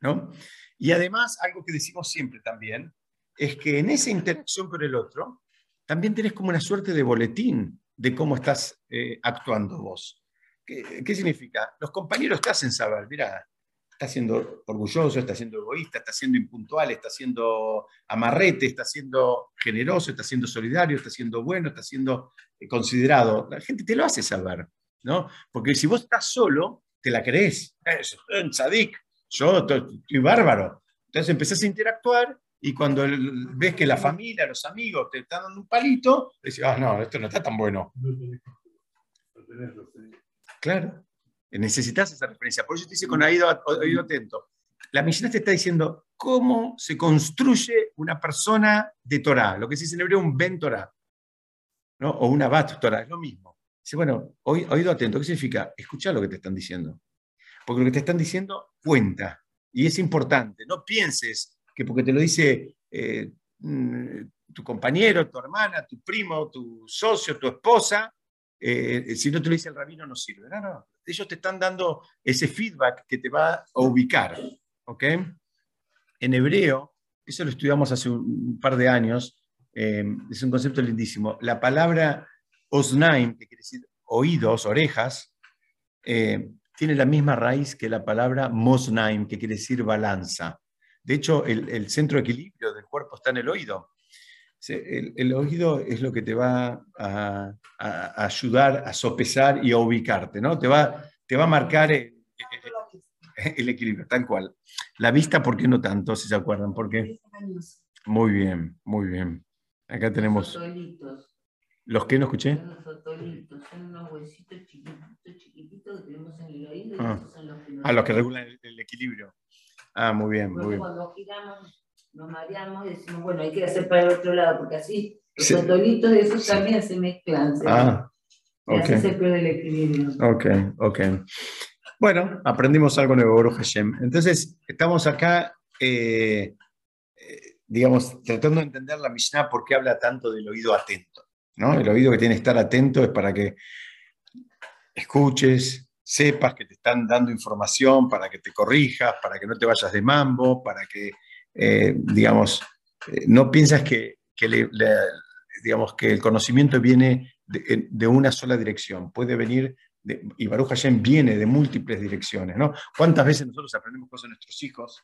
¿no? Y además, algo que decimos siempre también, es que en esa interacción con el otro, también tenés como una suerte de boletín de cómo estás eh, actuando vos. ¿Qué, significa? Los compañeros te hacen saber, mira, está siendo orgulloso, está siendo egoísta, está siendo impuntual, está siendo amarrete, está siendo generoso, está siendo solidario, está siendo bueno, está siendo eh, considerado. La gente te lo hace saber, ¿no? Porque si vos estás solo, te la crees. Es un sadik, yo estoy bárbaro. Entonces empezás a interactuar y cuando ves que la familia, los amigos te están dando un palito, decís, ah, no, esto no está tan bueno. Claro, necesitas esa referencia. Por eso te dice con oído, oído atento. La misión te está diciendo cómo se construye una persona de Torah, lo que se dice en hebreo un Ben Torah, ¿no? o una Bat Torah, es lo mismo. Dice, bueno, oído atento, ¿qué significa? Escucha lo que te están diciendo. Porque lo que te están diciendo cuenta y es importante. No pienses que porque te lo dice eh, mm, tu compañero, tu hermana, tu primo, tu socio, tu esposa, eh, si no te lo dice el rabino no sirve. No, no, ellos te están dando ese feedback que te va a ubicar. ¿ok? En hebreo, eso lo estudiamos hace un par de años, eh, es un concepto lindísimo. La palabra osnaim, que quiere decir oídos, orejas, eh, tiene la misma raíz que la palabra mosnaim, que quiere decir balanza. De hecho, el, el centro de equilibrio del cuerpo está en el oído. El, oído es lo que te va a, ayudar a sopesar y a ubicarte, ¿no? Te va, te va a marcar el, equilibrio, tal cual. La vista, ¿por qué no tanto? Si se acuerdan, ¿por qué? Muy bien, muy bien. Acá tenemos... ¿Los que no escuché? Son unos huesitos chiquititos, chiquititos que tenemos en el oído. Ah. ah, los que regulan el, equilibrio. Ah, muy bien, muy bien. Cuando giramos nos mareamos y decimos, bueno, hay que hacer para el otro lado, porque así los sí. de esos también se mezclan. ah, ok. se pierde el equilibrio. Ok, ok. Bueno, aprendimos algo nuevo, Baruch Hashem. Entonces, estamos acá, eh, eh, digamos, tratando de entender la Mishnah por qué habla tanto del oído atento. ¿no? El oído que tiene que estar atento es para que escuches, sepas que te están dando información, para que te corrijas, para que no te vayas de mambo, para que eh, digamos, eh, no piensas que, digamos, que el conocimiento viene de, una sola dirección, puede venir, y Baruch Hashem viene de múltiples direcciones, ¿no? ¿Cuántas veces nosotros aprendemos cosas de nuestros hijos,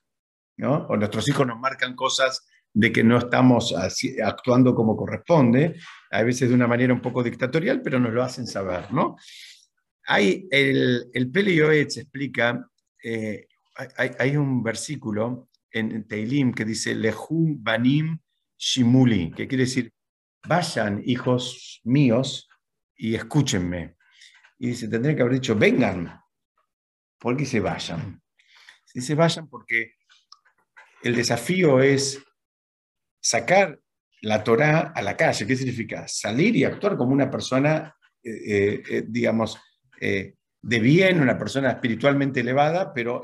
¿no? O nuestros hijos nos marcan cosas de que no estamos actuando como corresponde, a veces de una manera un poco dictatorial, pero nos lo hacen saber, ¿no? Hay el, el Pele Yoetz explica, eh, hay, un versículo en Teilim que dice, Lehum Banim Shimuli, que quiere decir, vayan, hijos míos, y escúchenme. Y dice, tendría que haber dicho, vengan. ¿Por qué se vayan? Se vayan porque el desafío es sacar la Torá a la calle. ¿Qué significa? Salir y actuar como una persona, eh, eh, eh, digamos, de bien, una persona espiritualmente elevada, pero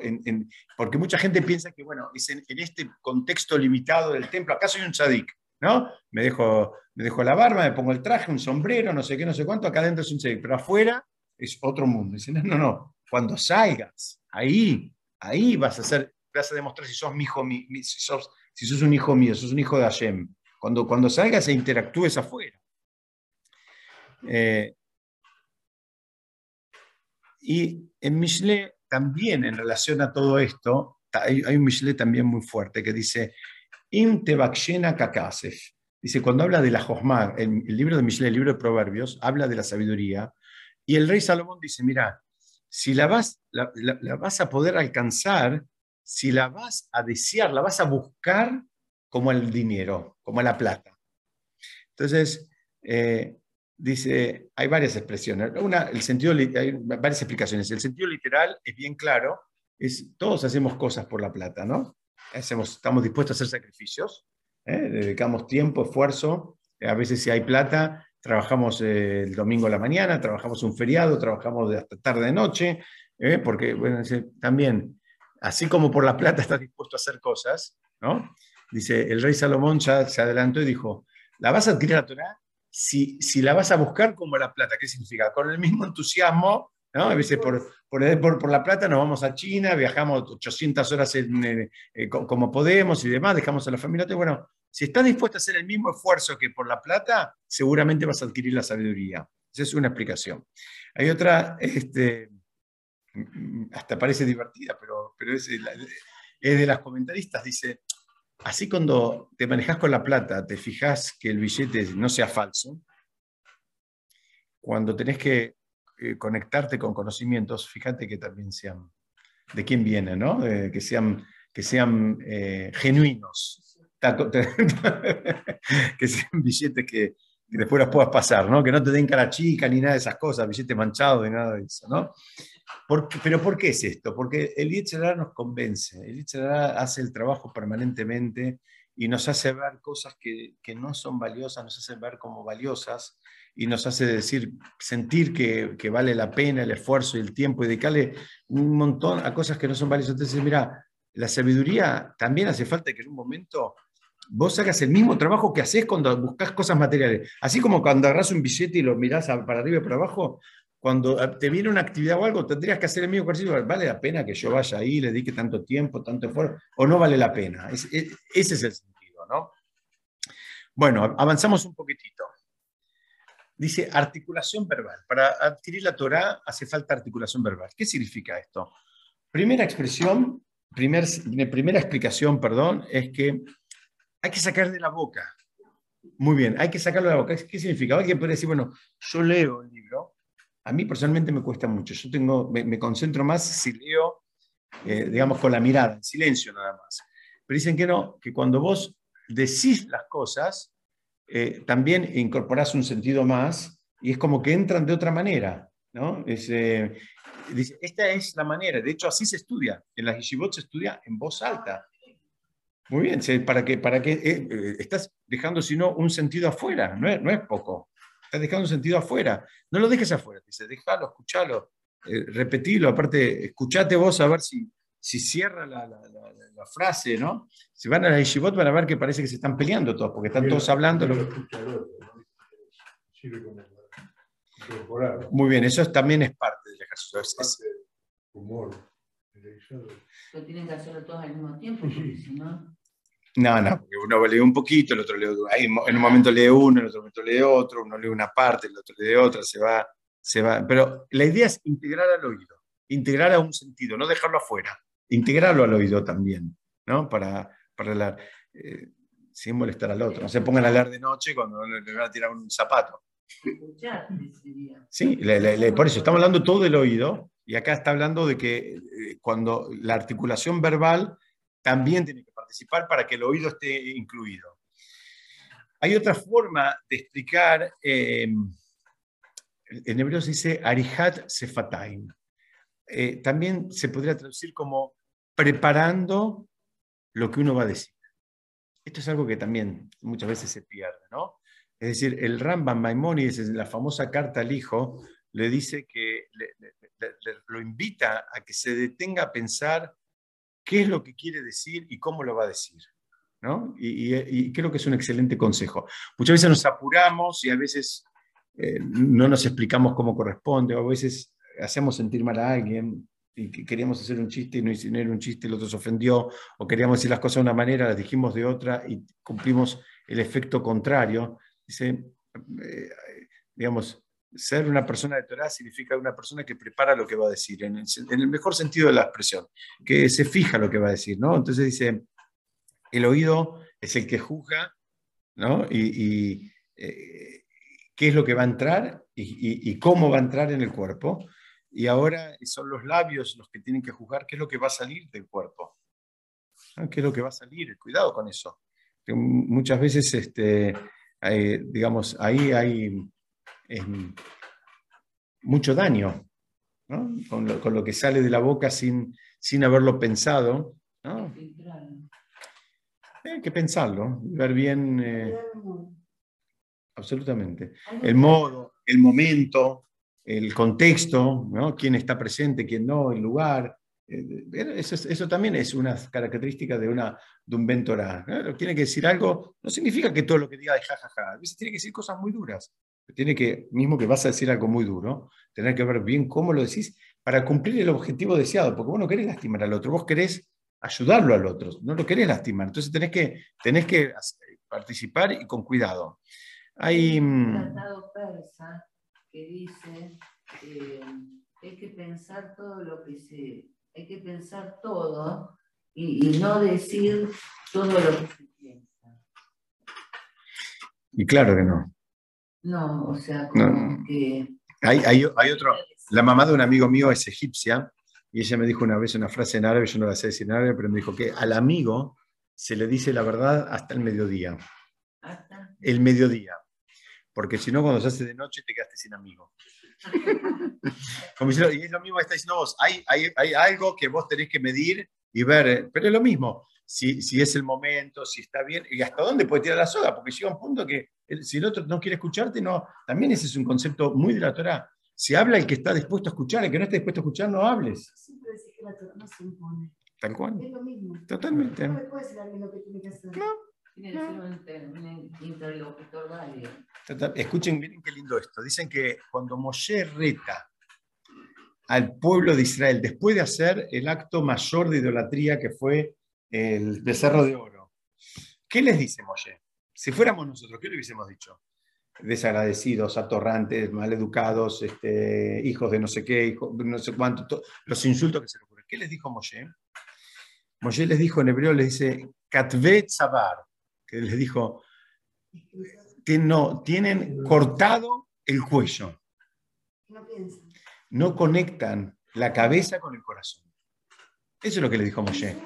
porque mucha gente piensa que, bueno, es en, este contexto limitado del templo, acá soy un tzadik, ¿no? Me dejo, me dejo la barba, me pongo el traje, un sombrero, no sé qué, no sé cuánto, acá adentro es un tzadik, pero afuera es otro mundo. Dicen, no, no, no, cuando salgas, ahí, ahí vas a hacer, vas a demostrar si sos mi hijo, si, sos, si sos un hijo mío, sos un hijo de Hashem. Cuando, cuando salgas e interactúes afuera. Eh, y en Michelet también en relación a todo esto, hay, un Michelet también muy fuerte que dice, Im kakasef. Dice, cuando habla de la Josmar, el, el, libro de Michelet, el libro de Proverbios, habla de la sabiduría, y el rey Salomón dice, mira, si la vas, la, vas a poder alcanzar, si la vas a desear, la vas a buscar como el dinero, como la plata. Entonces, eh, dice, hay varias expresiones. Una, el sentido, hay varias explicaciones. El sentido literal es bien claro, es todos hacemos cosas por la plata, ¿no? Hacemos, estamos dispuestos a hacer sacrificios, ¿eh? dedicamos tiempo, esfuerzo, a veces si hay plata, trabajamos eh, el domingo a la mañana, trabajamos un feriado, trabajamos hasta tarde de noche, ¿eh? porque bueno, también, así como por la plata estás dispuesto a hacer cosas, ¿no? Dice, el rey Salomón ya se adelantó y dijo, ¿la vas a adquirir la Torah? Si, la vas a buscar como la plata, ¿qué significa? Con el mismo entusiasmo, ¿no? A veces por, por, la plata nos vamos a China, viajamos 800 horas eh, como podemos y demás, dejamos a la familia. Bueno, si estás dispuesto a hacer el mismo esfuerzo que por la plata, seguramente vas a adquirir la sabiduría. Esa es una explicación. Hay otra, este, hasta parece divertida, pero, pero es, es de las comentaristas, dice, Así cuando te manejas con la plata, te fijas que el billete no sea falso. Cuando tenés que eh, conectarte con conocimientos, fíjate que también sean de quién vienen, ¿no? que sean, que sean eh, genuinos. que sean billetes que, después los puedas pasar, ¿no? Que no te den cara chica ni nada de esas cosas, billetes manchados ni nada de eso, ¿no? Pero ¿por qué es esto? Porque el Yitzhak nos convence, el Yitzhak hace el trabajo permanentemente y nos hace ver cosas que, no son valiosas, nos hace ver como valiosas y nos hace decir, sentir que, vale la pena el esfuerzo y el tiempo y dedicarle un montón a cosas que no son valiosas. Entonces, mira, la sabiduría también hace falta que en un momento vos hagas el mismo trabajo que haces cuando buscas cosas materiales. Así como cuando agarras un billete y lo mirás para arriba y para abajo, cuando eh, te viene una actividad o algo, tendrías que hacer el mismo ejercicio. ¿Vale la pena que yo vaya ahí, le dedique tanto tiempo, tanto esfuerzo? ¿O no vale la pena? ese es el sentido, ¿no? Bueno, avanzamos un poquitito. Dice articulación verbal. Para adquirir la Torah hace falta articulación verbal. ¿Qué significa esto? Primera expresión, primer, primera explicación, perdón, es que hay que sacar de la boca. Muy bien, hay que sacarlo de la boca. ¿Qué significa? Alguien puede decir, bueno, yo leo el libro, a mí personalmente me cuesta mucho. Yo tengo, me, concentro más si leo, eh, digamos, con la mirada, en silencio nada más. Pero dicen que no, que cuando vos decís las cosas, eh, también incorporás un sentido más y es como que entran de otra manera. ¿no? Eh, dice, esta es la manera, de hecho así se estudia. En las yeshivot se estudia en voz alta. Muy bien, para que, para que estás dejando sino un sentido afuera, no no es poco estás dejando un sentido afuera. No lo dejes afuera, dice, déjalo, escuchalo, eh, repetilo, aparte, escuchate vos a ver si, si cierra la, frase, ¿no? Si van a la Yeshivot van a ver que parece que se están peleando todos, porque están todos hablando. Muy bien, eso también es parte del ejercicio. Es, humor. Pero tienen que hacerlo todos al mismo tiempo, porque si no... No, no, porque uno lee un poquito, el otro lee otro. En un momento lee uno, en otro momento lee otro, uno lee una parte, el otro lee otra, se va, se va. Pero la idea es integrar al oído, integrar a un sentido, no dejarlo afuera, integrarlo al oído también, ¿no? Para, para hablar, eh, sin molestar al otro. No se pongan a hablar de noche cuando le van a tirar un zapato. Sí, por eso estamos hablando todo del oído y acá está hablando de que eh, cuando la articulación verbal también tiene que participar para que el oído esté incluido. Hay otra forma de explicar, em, en hebreo se dice arihat sefatain. Eh, también se podría traducir como preparando lo que uno va a decir. Esto es algo que también muchas veces se pierde, ¿no? Es decir, el Rambam Maimonides, la famosa carta al hijo, le dice que lo invita a que se detenga a pensar qué es lo que quiere decir y cómo lo va a decir. ¿no? Y, creo que es un excelente consejo. Muchas veces nos apuramos y a veces eh, no nos explicamos cómo corresponde, o a veces hacemos sentir mal a alguien y queríamos hacer un chiste y no hicieron un chiste, el otro se ofendió, o queríamos decir las cosas de una manera, las dijimos de otra y cumplimos el efecto contrario. Dice, eh, digamos, ser una persona de Torah significa una persona que prepara lo que va a decir, en el, mejor sentido de la expresión, que se fija lo que va a decir, ¿no? Entonces dice, el oído es el que juzga, ¿no? Y, eh, qué es lo que va a entrar y, cómo va a entrar en el cuerpo. Y ahora son los labios los que tienen que juzgar qué es lo que va a salir del cuerpo. ¿Qué es lo que va a salir? Cuidado con eso. Muchas veces, este, digamos, ahí hay mucho daño, con, lo, que sale de la boca sin, sin haberlo pensado. Hay que pensarlo, ver bien, eh, absolutamente. El modo, el momento, el contexto, ¿no? quién está presente, quién no, el lugar. Eh, eso, también es una característica de, una, de un ventorá. Tiene que decir algo, no significa que todo lo que diga es jajaja, a veces tiene que decir cosas muy duras tiene que, mismo que vas a decir algo muy duro, tener que ver bien cómo lo decís para cumplir el objetivo deseado, porque vos no querés lastimar al otro, vos querés ayudarlo al otro, no lo querés lastimar. Entonces tenés que, tenés que participar y con cuidado. Hay un mm, tratado persa que dice que hay que pensar todo lo que se, hay que pensar todo y, y no decir todo lo que se piensa. Y claro que no. No, o sea, como que... Hay, hay, hay, otro, la mamá de un amigo mío es egipcia y ella me dijo una vez una frase en árabe, yo no la sé decir en árabe, pero me dijo que al amigo se le dice la verdad hasta el mediodía. ¿Hasta? El mediodía. Porque si no, cuando se hace de noche te quedaste sin amigo. Como y es lo mismo que está diciendo vos, hay, hay, hay algo que vos tenés que medir y ver, pero es lo mismo si, si, es el momento, si está bien, y hasta dónde puede tirar la soga, porque llega un punto que si el otro no quiere escucharte, no, también ese es un concepto muy de la Torah. Si habla el que está dispuesto a escuchar, el que no está dispuesto a escuchar, no hables. Siempre decís que la Torah no se impone. Tal cual. Es lo mismo. Totalmente. No puede ser alguien lo que tiene que hacer. No. Válido. Escuchen bien qué lindo esto. Dicen que cuando Moshe reta al pueblo de Israel, después de hacer el acto mayor de idolatría que fue el becerro de oro. ¿Qué les dice Moshe? Si fuéramos nosotros, ¿qué le hubiésemos dicho? Desagradecidos, atorrantes, maleducados, este, hijos de no sé qué, no sé cuánto, los insultos que se le ocurren. ¿Qué les dijo Moshe? Moshe les dijo en hebreo, les dice, Katvet Sabar, que les dijo, no, tienen cortado el cuello. No conectan la cabeza con el corazón. Eso es lo que le dijo Moshe.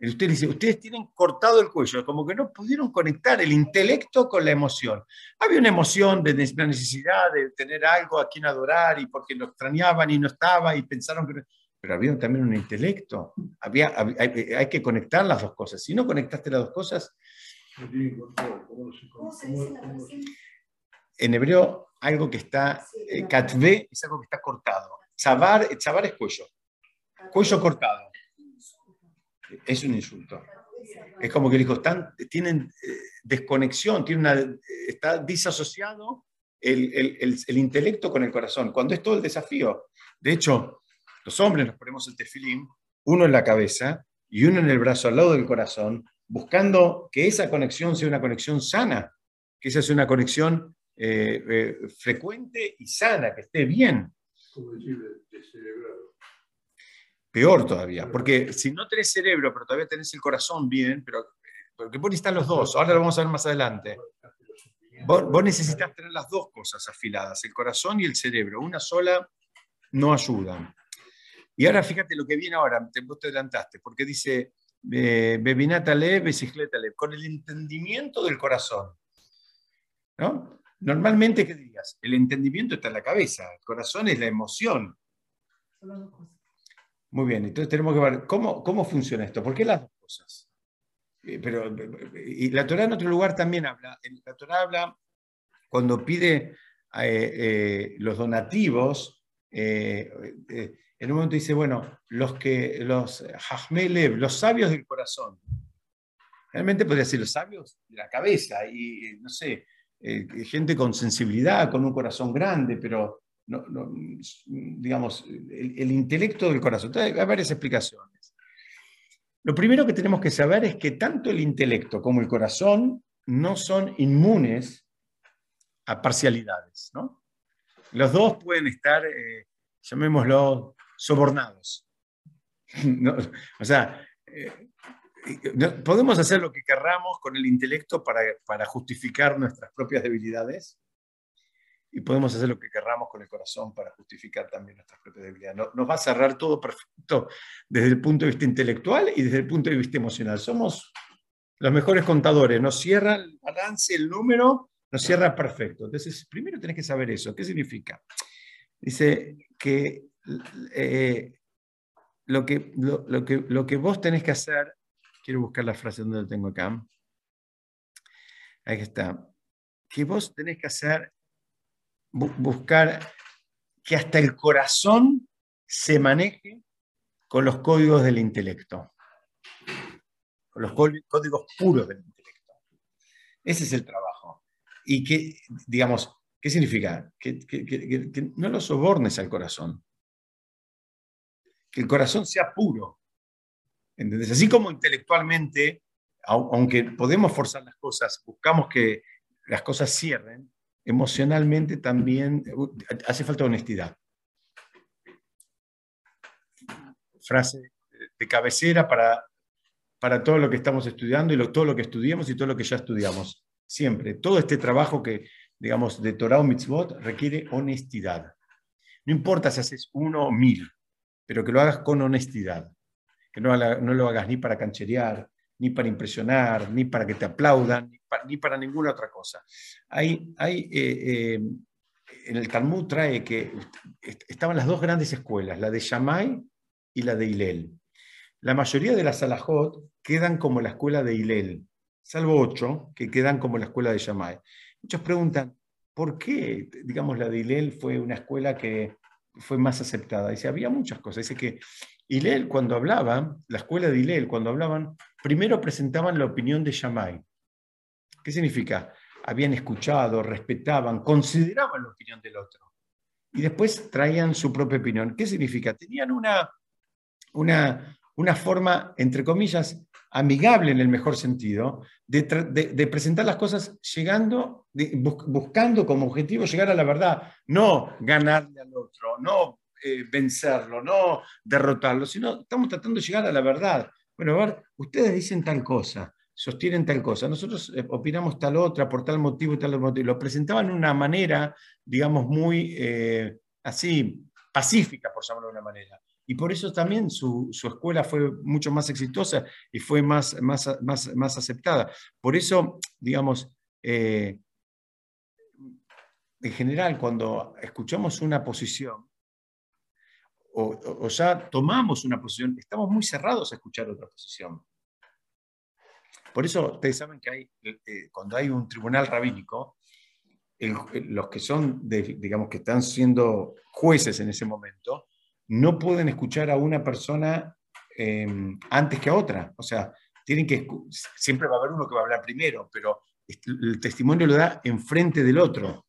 Usted dice, ustedes tienen cortado el cuello, como que no pudieron conectar el intelecto con la emoción. Había una emoción de la necesidad de tener algo a quien adorar y porque lo extrañaban y no estaba y pensaron que... Pero había también un intelecto. Había, hay, que conectar las dos cosas. Si no conectaste las dos cosas... En hebreo, algo que está... Eh, katve es algo que está cortado. Chavar, chavar es cuello. Cuello cortado es un insulto. Es como que dijo, están, tienen eh, desconexión, tiene una, está disasociado el, el, el, intelecto con el corazón, cuando es todo el desafío. De hecho, los hombres nos ponemos el tefilín, uno en la cabeza y uno en el brazo al lado del corazón, buscando que esa conexión sea una conexión sana, que esa sea una conexión eh, eh, frecuente y sana, que esté bien. Como decir, Peor todavía, porque si no tenés cerebro, pero todavía tenés el corazón bien, pero porque vos necesitas los dos, ahora lo vamos a ver más adelante. Vos, necesitas tener las dos cosas afiladas, el corazón y el cerebro. Una sola no ayuda. Y ahora fíjate lo que viene ahora, te, vos te adelantaste, porque dice, eh, Bebinata le, con el entendimiento del corazón. ¿No? Normalmente, ¿qué dirías? El entendimiento está en la cabeza, el corazón es la emoción. Muy bien, entonces tenemos que ver cómo, cómo funciona esto. ¿Por qué las dos cosas? Eh, pero, y la Torah en otro lugar también habla. La Torah habla cuando pide eh, eh, los donativos, en un momento dice, bueno, los que los los sabios del corazón. Realmente podría ser los sabios de la cabeza y, no sé, gente con sensibilidad, con un corazón grande, pero no, digamos, el, el, intelecto del corazón. Entonces, hay varias explicaciones. Lo primero que tenemos que saber es que tanto el intelecto como el corazón no son inmunes a parcialidades. ¿no? Los dos pueden estar, eh, llamémoslo, sobornados. o sea, eh, podemos hacer lo que querramos con el intelecto para, para justificar nuestras propias debilidades y podemos hacer lo que querramos con el corazón para justificar también nuestras propias debilidades. Nos va a cerrar todo perfecto desde el punto de vista intelectual y desde el punto de vista emocional. Somos los mejores contadores, nos cierra el balance, el número, nos cierra perfecto. Entonces, primero tenés que saber eso. ¿Qué significa? Dice que, eh, lo, que, lo, que lo que vos tenés que hacer, quiero buscar la frase donde lo tengo acá. Ahí está. Que vos tenés que hacer buscar que hasta el corazón se maneje con los códigos del intelecto, con los códigos puros del intelecto. Ese es el trabajo. Y que, digamos, ¿qué significa? Que, no lo sobornes al corazón. Que el corazón sea puro. ¿Entendés? Así como intelectualmente, aunque podemos forzar las cosas, buscamos que las cosas cierren, emocionalmente también hace falta honestidad. Frase de cabecera para, para todo lo que estamos estudiando y todo lo que estudiamos y todo lo que ya estudiamos. Siempre. Todo este trabajo que, digamos, de Torah o Mitzvot requiere honestidad. No importa si haces uno o mil, pero que lo hagas con honestidad. Que no, no lo hagas ni para cancherear, ni para impresionar, ni para que te aplaudan, ni para, ninguna otra cosa. Hay, hay eh, eh, en el Talmud trae que estaban las dos grandes escuelas, la de Shammai y la de Hillel. La mayoría de las alajot quedan como la escuela de Hillel, salvo ocho que quedan como la escuela de Shammai. Muchos preguntan, ¿por qué, digamos, la de Hillel fue una escuela que fue más aceptada? Dice, había muchas cosas. Dice que Hillel, cuando hablaba, la escuela de Hillel, cuando hablaban, primero presentaban la opinión de Shammai. ¿Qué significa? Habían escuchado, respetaban, consideraban la opinión del otro. Y después traían su propia opinión. ¿Qué significa? Tenían una, una, una forma, entre comillas, amigable en el mejor sentido, de, de, presentar las cosas llegando, buscando como objetivo llegar a la verdad, no ganarle al otro, no eh, vencerlo, no derrotarlo, sino estamos tratando de llegar a la verdad. Bueno, a ver, ustedes dicen tal cosa, sostienen tal cosa, nosotros eh, opinamos tal otra por tal motivo y tal motivo. Lo presentaban de una manera, digamos, muy eh, así, pacífica, por llamarlo de una manera. Y por eso también su, escuela fue mucho más exitosa y fue más, más, más, más aceptada. Por eso, digamos, en general, cuando escuchamos una posición, o, ya tomamos una posición, estamos muy cerrados a escuchar otra posición. Por eso ustedes saben que hay, eh, eh, cuando hay un tribunal rabínico, los que son, digamos, que están siendo jueces en ese momento, no pueden escuchar a una persona em, antes que a otra. O sea, tienen que, siempre va a haber uno que va a hablar primero, pero el testimonio lo da enfrente del otro,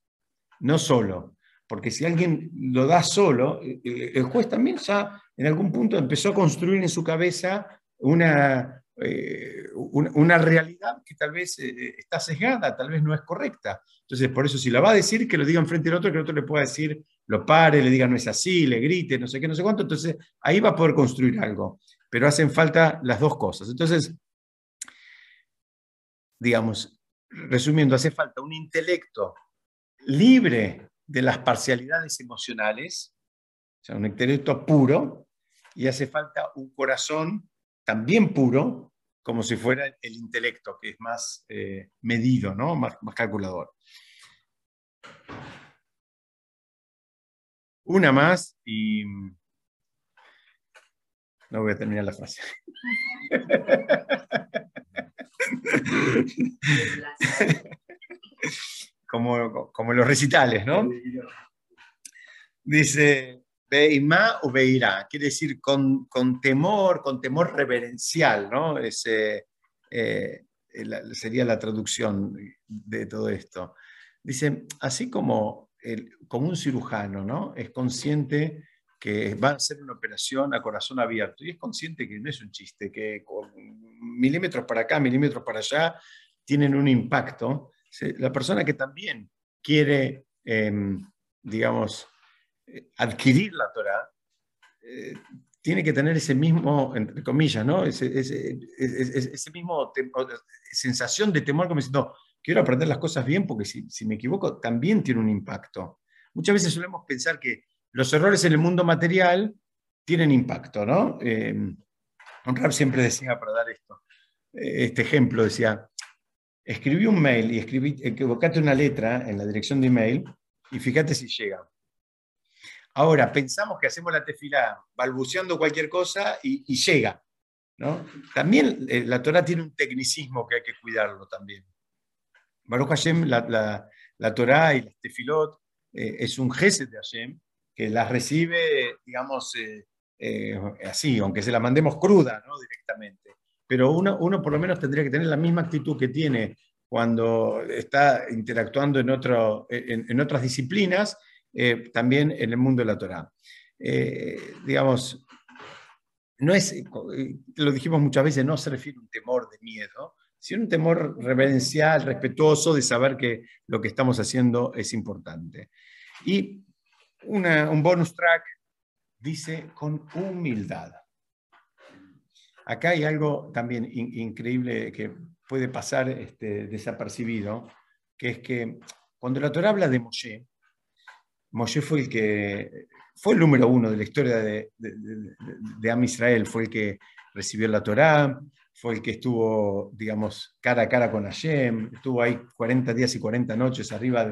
no solo. Porque si alguien lo da solo, eh, eh, el juez también ya en algún punto empezó a construir en su cabeza una, eh, una, realidad que tal vez eh, está sesgada, tal vez no es correcta. Entonces, por eso, si la va a decir, que lo diga enfrente del otro, que el otro le pueda decir, lo pare, le diga no es así, le grite, no sé qué, no sé cuánto. Entonces, ahí va a poder construir algo. Pero hacen falta las dos cosas. Entonces, digamos, resumiendo, hace falta un intelecto libre de las parcialidades emocionales, o sea, un intelecto puro, y hace falta un corazón también puro, como si fuera el intelecto, que es más eh, medido, ¿no? más, más calculador. Una más y no voy a terminar la frase. como, como los recitales, ¿no? Dice, Beimá o Beirá, quiere decir con, con, temor, con temor reverencial, ¿no? Ese, eh, sería la traducción de todo esto. Dice, así como, el, como un cirujano, ¿no? Es consciente que va a hacer una operación a corazón abierto y es consciente que no es un chiste, que milímetros para acá, milímetros para allá, tienen un impacto. La persona que también quiere, em, digamos, adquirir la Torah, eh, tiene que tener ese mismo, entre comillas, ¿no? ese, mismo sensación de temor como diciendo, quiero aprender las cosas bien porque si, me equivoco también tiene un impacto. Muchas veces solemos pensar que los errores en el mundo material tienen impacto, ¿no? Eh, siempre decía, para dar esto, este ejemplo, decía, escribí un mail y escribí, equivocate una letra en la dirección de email y fíjate si llega. Ahora, pensamos que hacemos la tefilá balbuceando cualquier cosa y, llega. ¿no? También eh, la Torah tiene un tecnicismo que hay que cuidarlo también. Baruch Hashem, la, la, la Torah y la tefilot eh, es un jefe de Hashem que las recibe, digamos, eh, eh, así, aunque se la mandemos cruda, ¿no? Directamente. Pero uno, uno por lo menos tendría que tener la misma actitud que tiene cuando está interactuando en, otro, en, otras disciplinas, eh, también en el mundo de la Torah. digamos, no es, lo dijimos muchas veces, no se refiere a un temor de miedo, sino un temor reverencial, respetuoso de saber que lo que estamos haciendo es importante. Y un bonus track dice con humildad. Acá hay algo también increíble que puede pasar este, desapercibido, que es que cuando la Torah habla de Moshe, Moshe fue el que fue el número uno de la historia de, de, Am Israel, fue el que recibió la Torah, fue el que estuvo, digamos, cara a cara con Hashem, estuvo ahí 40 días y 40 noches arriba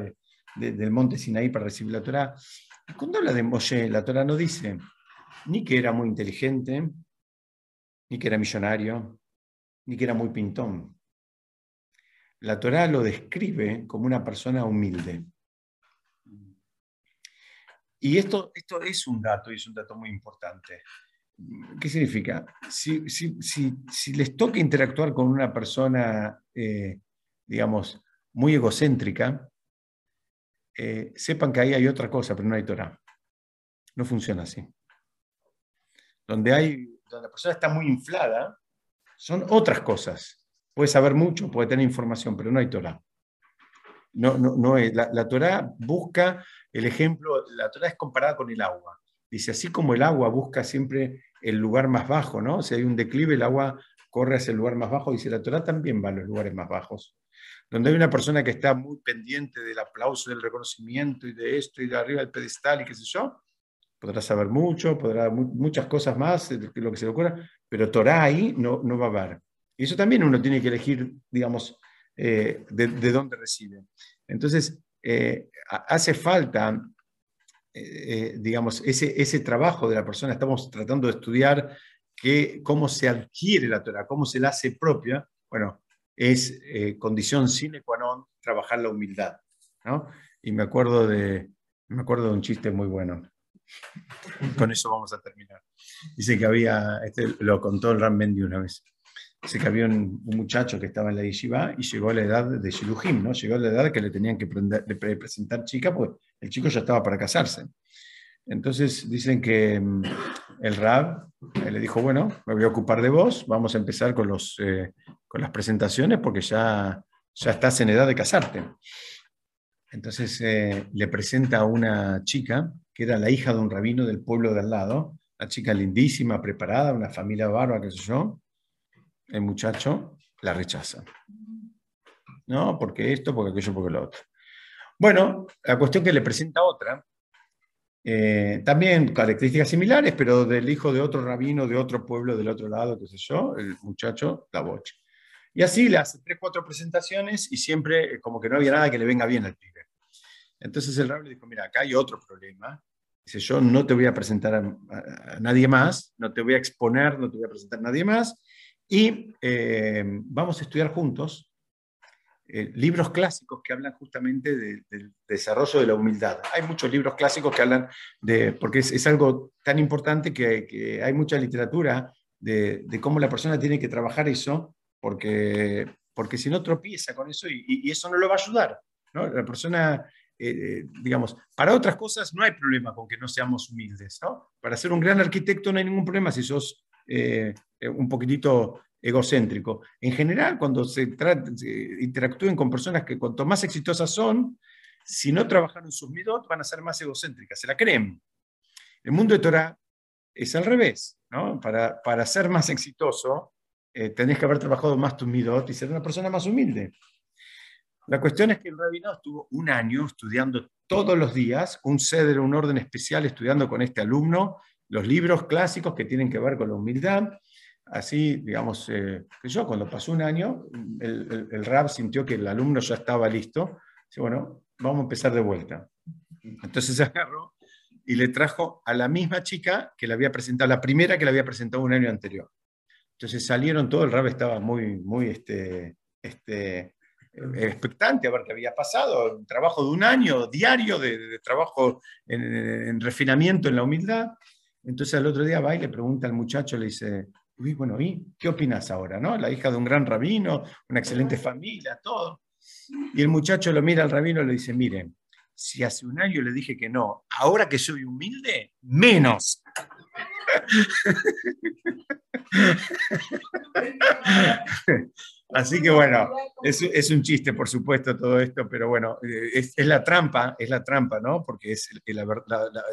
del monte Sinaí para recibir la Torah. Cuando habla de Moshe, la Torah no dice ni que era muy inteligente, ni que era millonario, ni que era muy pintón. La Torah lo describe como una persona humilde. Y esto, esto es un dato, y es un dato muy importante. ¿Qué significa? Si, les toca interactuar con una persona, eh, digamos, muy egocéntrica, eh, sepan que ahí hay otra cosa, pero no hay Torah. No funciona así. Donde, hay, donde la persona está muy inflada, son otras cosas. Puede saber mucho, puede tener información, pero no hay Torah. No, no, no es. La, la Torah busca el ejemplo, la Torah es comparada con el agua. Dice, así como el agua busca siempre el lugar más bajo, ¿no? Si hay un declive, el agua corre hacia el lugar más bajo. Dice, la Torah también va a los lugares más bajos donde hay una persona que está muy pendiente del aplauso, del reconocimiento y de esto y de arriba del pedestal y qué sé yo, podrá saber mucho, podrá muchas cosas más de lo que se le ocurra, pero Torah ahí no, no va a haber. Y eso también uno tiene que elegir, digamos, eh, de, dónde recibe. Entonces, eh, hace falta, eh, digamos, ese, ese trabajo de la persona. Estamos tratando de estudiar que, cómo se adquiere la Torah, cómo se la hace propia. Bueno, es eh, condición sine qua non trabajar la humildad. ¿no? Y me acuerdo, de, me acuerdo de un chiste muy bueno. Con eso vamos a terminar. Dice que había, este lo contó el Ram Mendy una vez. Dice que había un, muchacho que estaba en la yeshiva y llegó a la edad de Shiluhim, ¿no? Llegó a la edad que le tenían que presentar chica, pues el chico ya estaba para casarse. Entonces dicen que mm, el Rab le dijo, bueno, me voy a ocupar de vos, vamos a empezar con, los, eh, con las presentaciones porque ya, ya estás en edad de casarte. Entonces eh, le presenta a una chica que era la hija de un rabino del pueblo de al lado, la chica lindísima, preparada, una familia barba, qué sé yo. El muchacho la rechaza. No, porque esto, porque aquello, porque lo otro. Bueno, la cuestión que le presenta otra, eh, también características similares, pero del hijo de otro rabino, de otro pueblo, del otro lado, qué sé yo, el muchacho, la bocha. Y así le hace tres, cuatro presentaciones y siempre eh, como que no había nada que le venga bien al pibe. Entonces el rabino dijo, mira, acá hay otro problema. Dice, yo no te voy a presentar a, nadie más, no te voy a exponer, no te voy a presentar a nadie más, y eh, vamos a estudiar juntos eh, libros clásicos que hablan justamente del desarrollo de la humildad. Hay muchos libros clásicos que hablan de, porque es, algo tan importante que, hay mucha literatura de, cómo la persona tiene que trabajar eso, porque, porque si no tropieza con eso y, eso no lo va a ayudar. ¿no? La persona, eh, digamos, para otras cosas no hay problema con que no seamos humildes. ¿no? Para ser un gran arquitecto no hay ningún problema si sos un poquitito egocéntrico. En general, cuando se, interactúen con personas que cuanto más exitosas son, si no trabajan sus midot, van a ser más egocéntricas, se la creen. El mundo de Torah es al revés. Para, para ser más exitoso, eh, tenés que haber trabajado más tus midot y ser una persona más humilde. La cuestión es que el rabino estuvo un año estudiando todos los días, un ceder, un orden especial, estudiando con este alumno los libros clásicos que tienen que ver con la humildad, Así, digamos, eh, que yo cuando pasó un año, el, el, RAB sintió que el alumno ya estaba listo. Dice, bueno, vamos a empezar de vuelta. Entonces agarró y le trajo a la misma chica que le había presentado, la primera que le había presentado un año anterior. Entonces salieron todo, el RAB estaba muy, muy este, este, expectante a ver qué había pasado, un trabajo de un año diario de, trabajo en, en, refinamiento en la humildad. Entonces al otro día va y le pregunta al muchacho, le dice, Uy, bueno, ¿y qué opinas ahora? ¿no? La hija de un gran rabino, una excelente familia, todo. Y el muchacho lo mira al rabino y le dice, miren, si hace un año le dije que no, ahora que soy humilde, menos. Así que bueno, es, un chiste, por supuesto, todo esto, pero bueno, eh, es, la trampa, es la trampa, ¿no? Porque es la,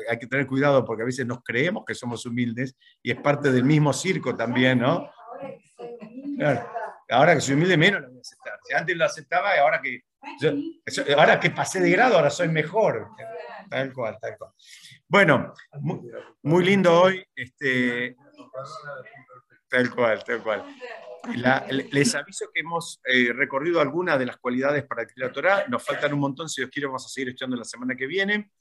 hay que tener cuidado porque a veces nos creemos que somos humildes y es parte del mismo circo también, ¿no? Ahora que soy humilde menos lo voy a aceptar. Si antes lo aceptaba y ahora que, ahora que pasé de grado, ahora soy mejor. Tal cual, tal cual. Bueno, muy, lindo hoy. Este, tal cual, tal cual les aviso que hemos eh, recorrido algunas de las cualidades para adquirir la Torah. Nos faltan un montón, si Dios quiere vamos a seguir estudiando la semana que viene.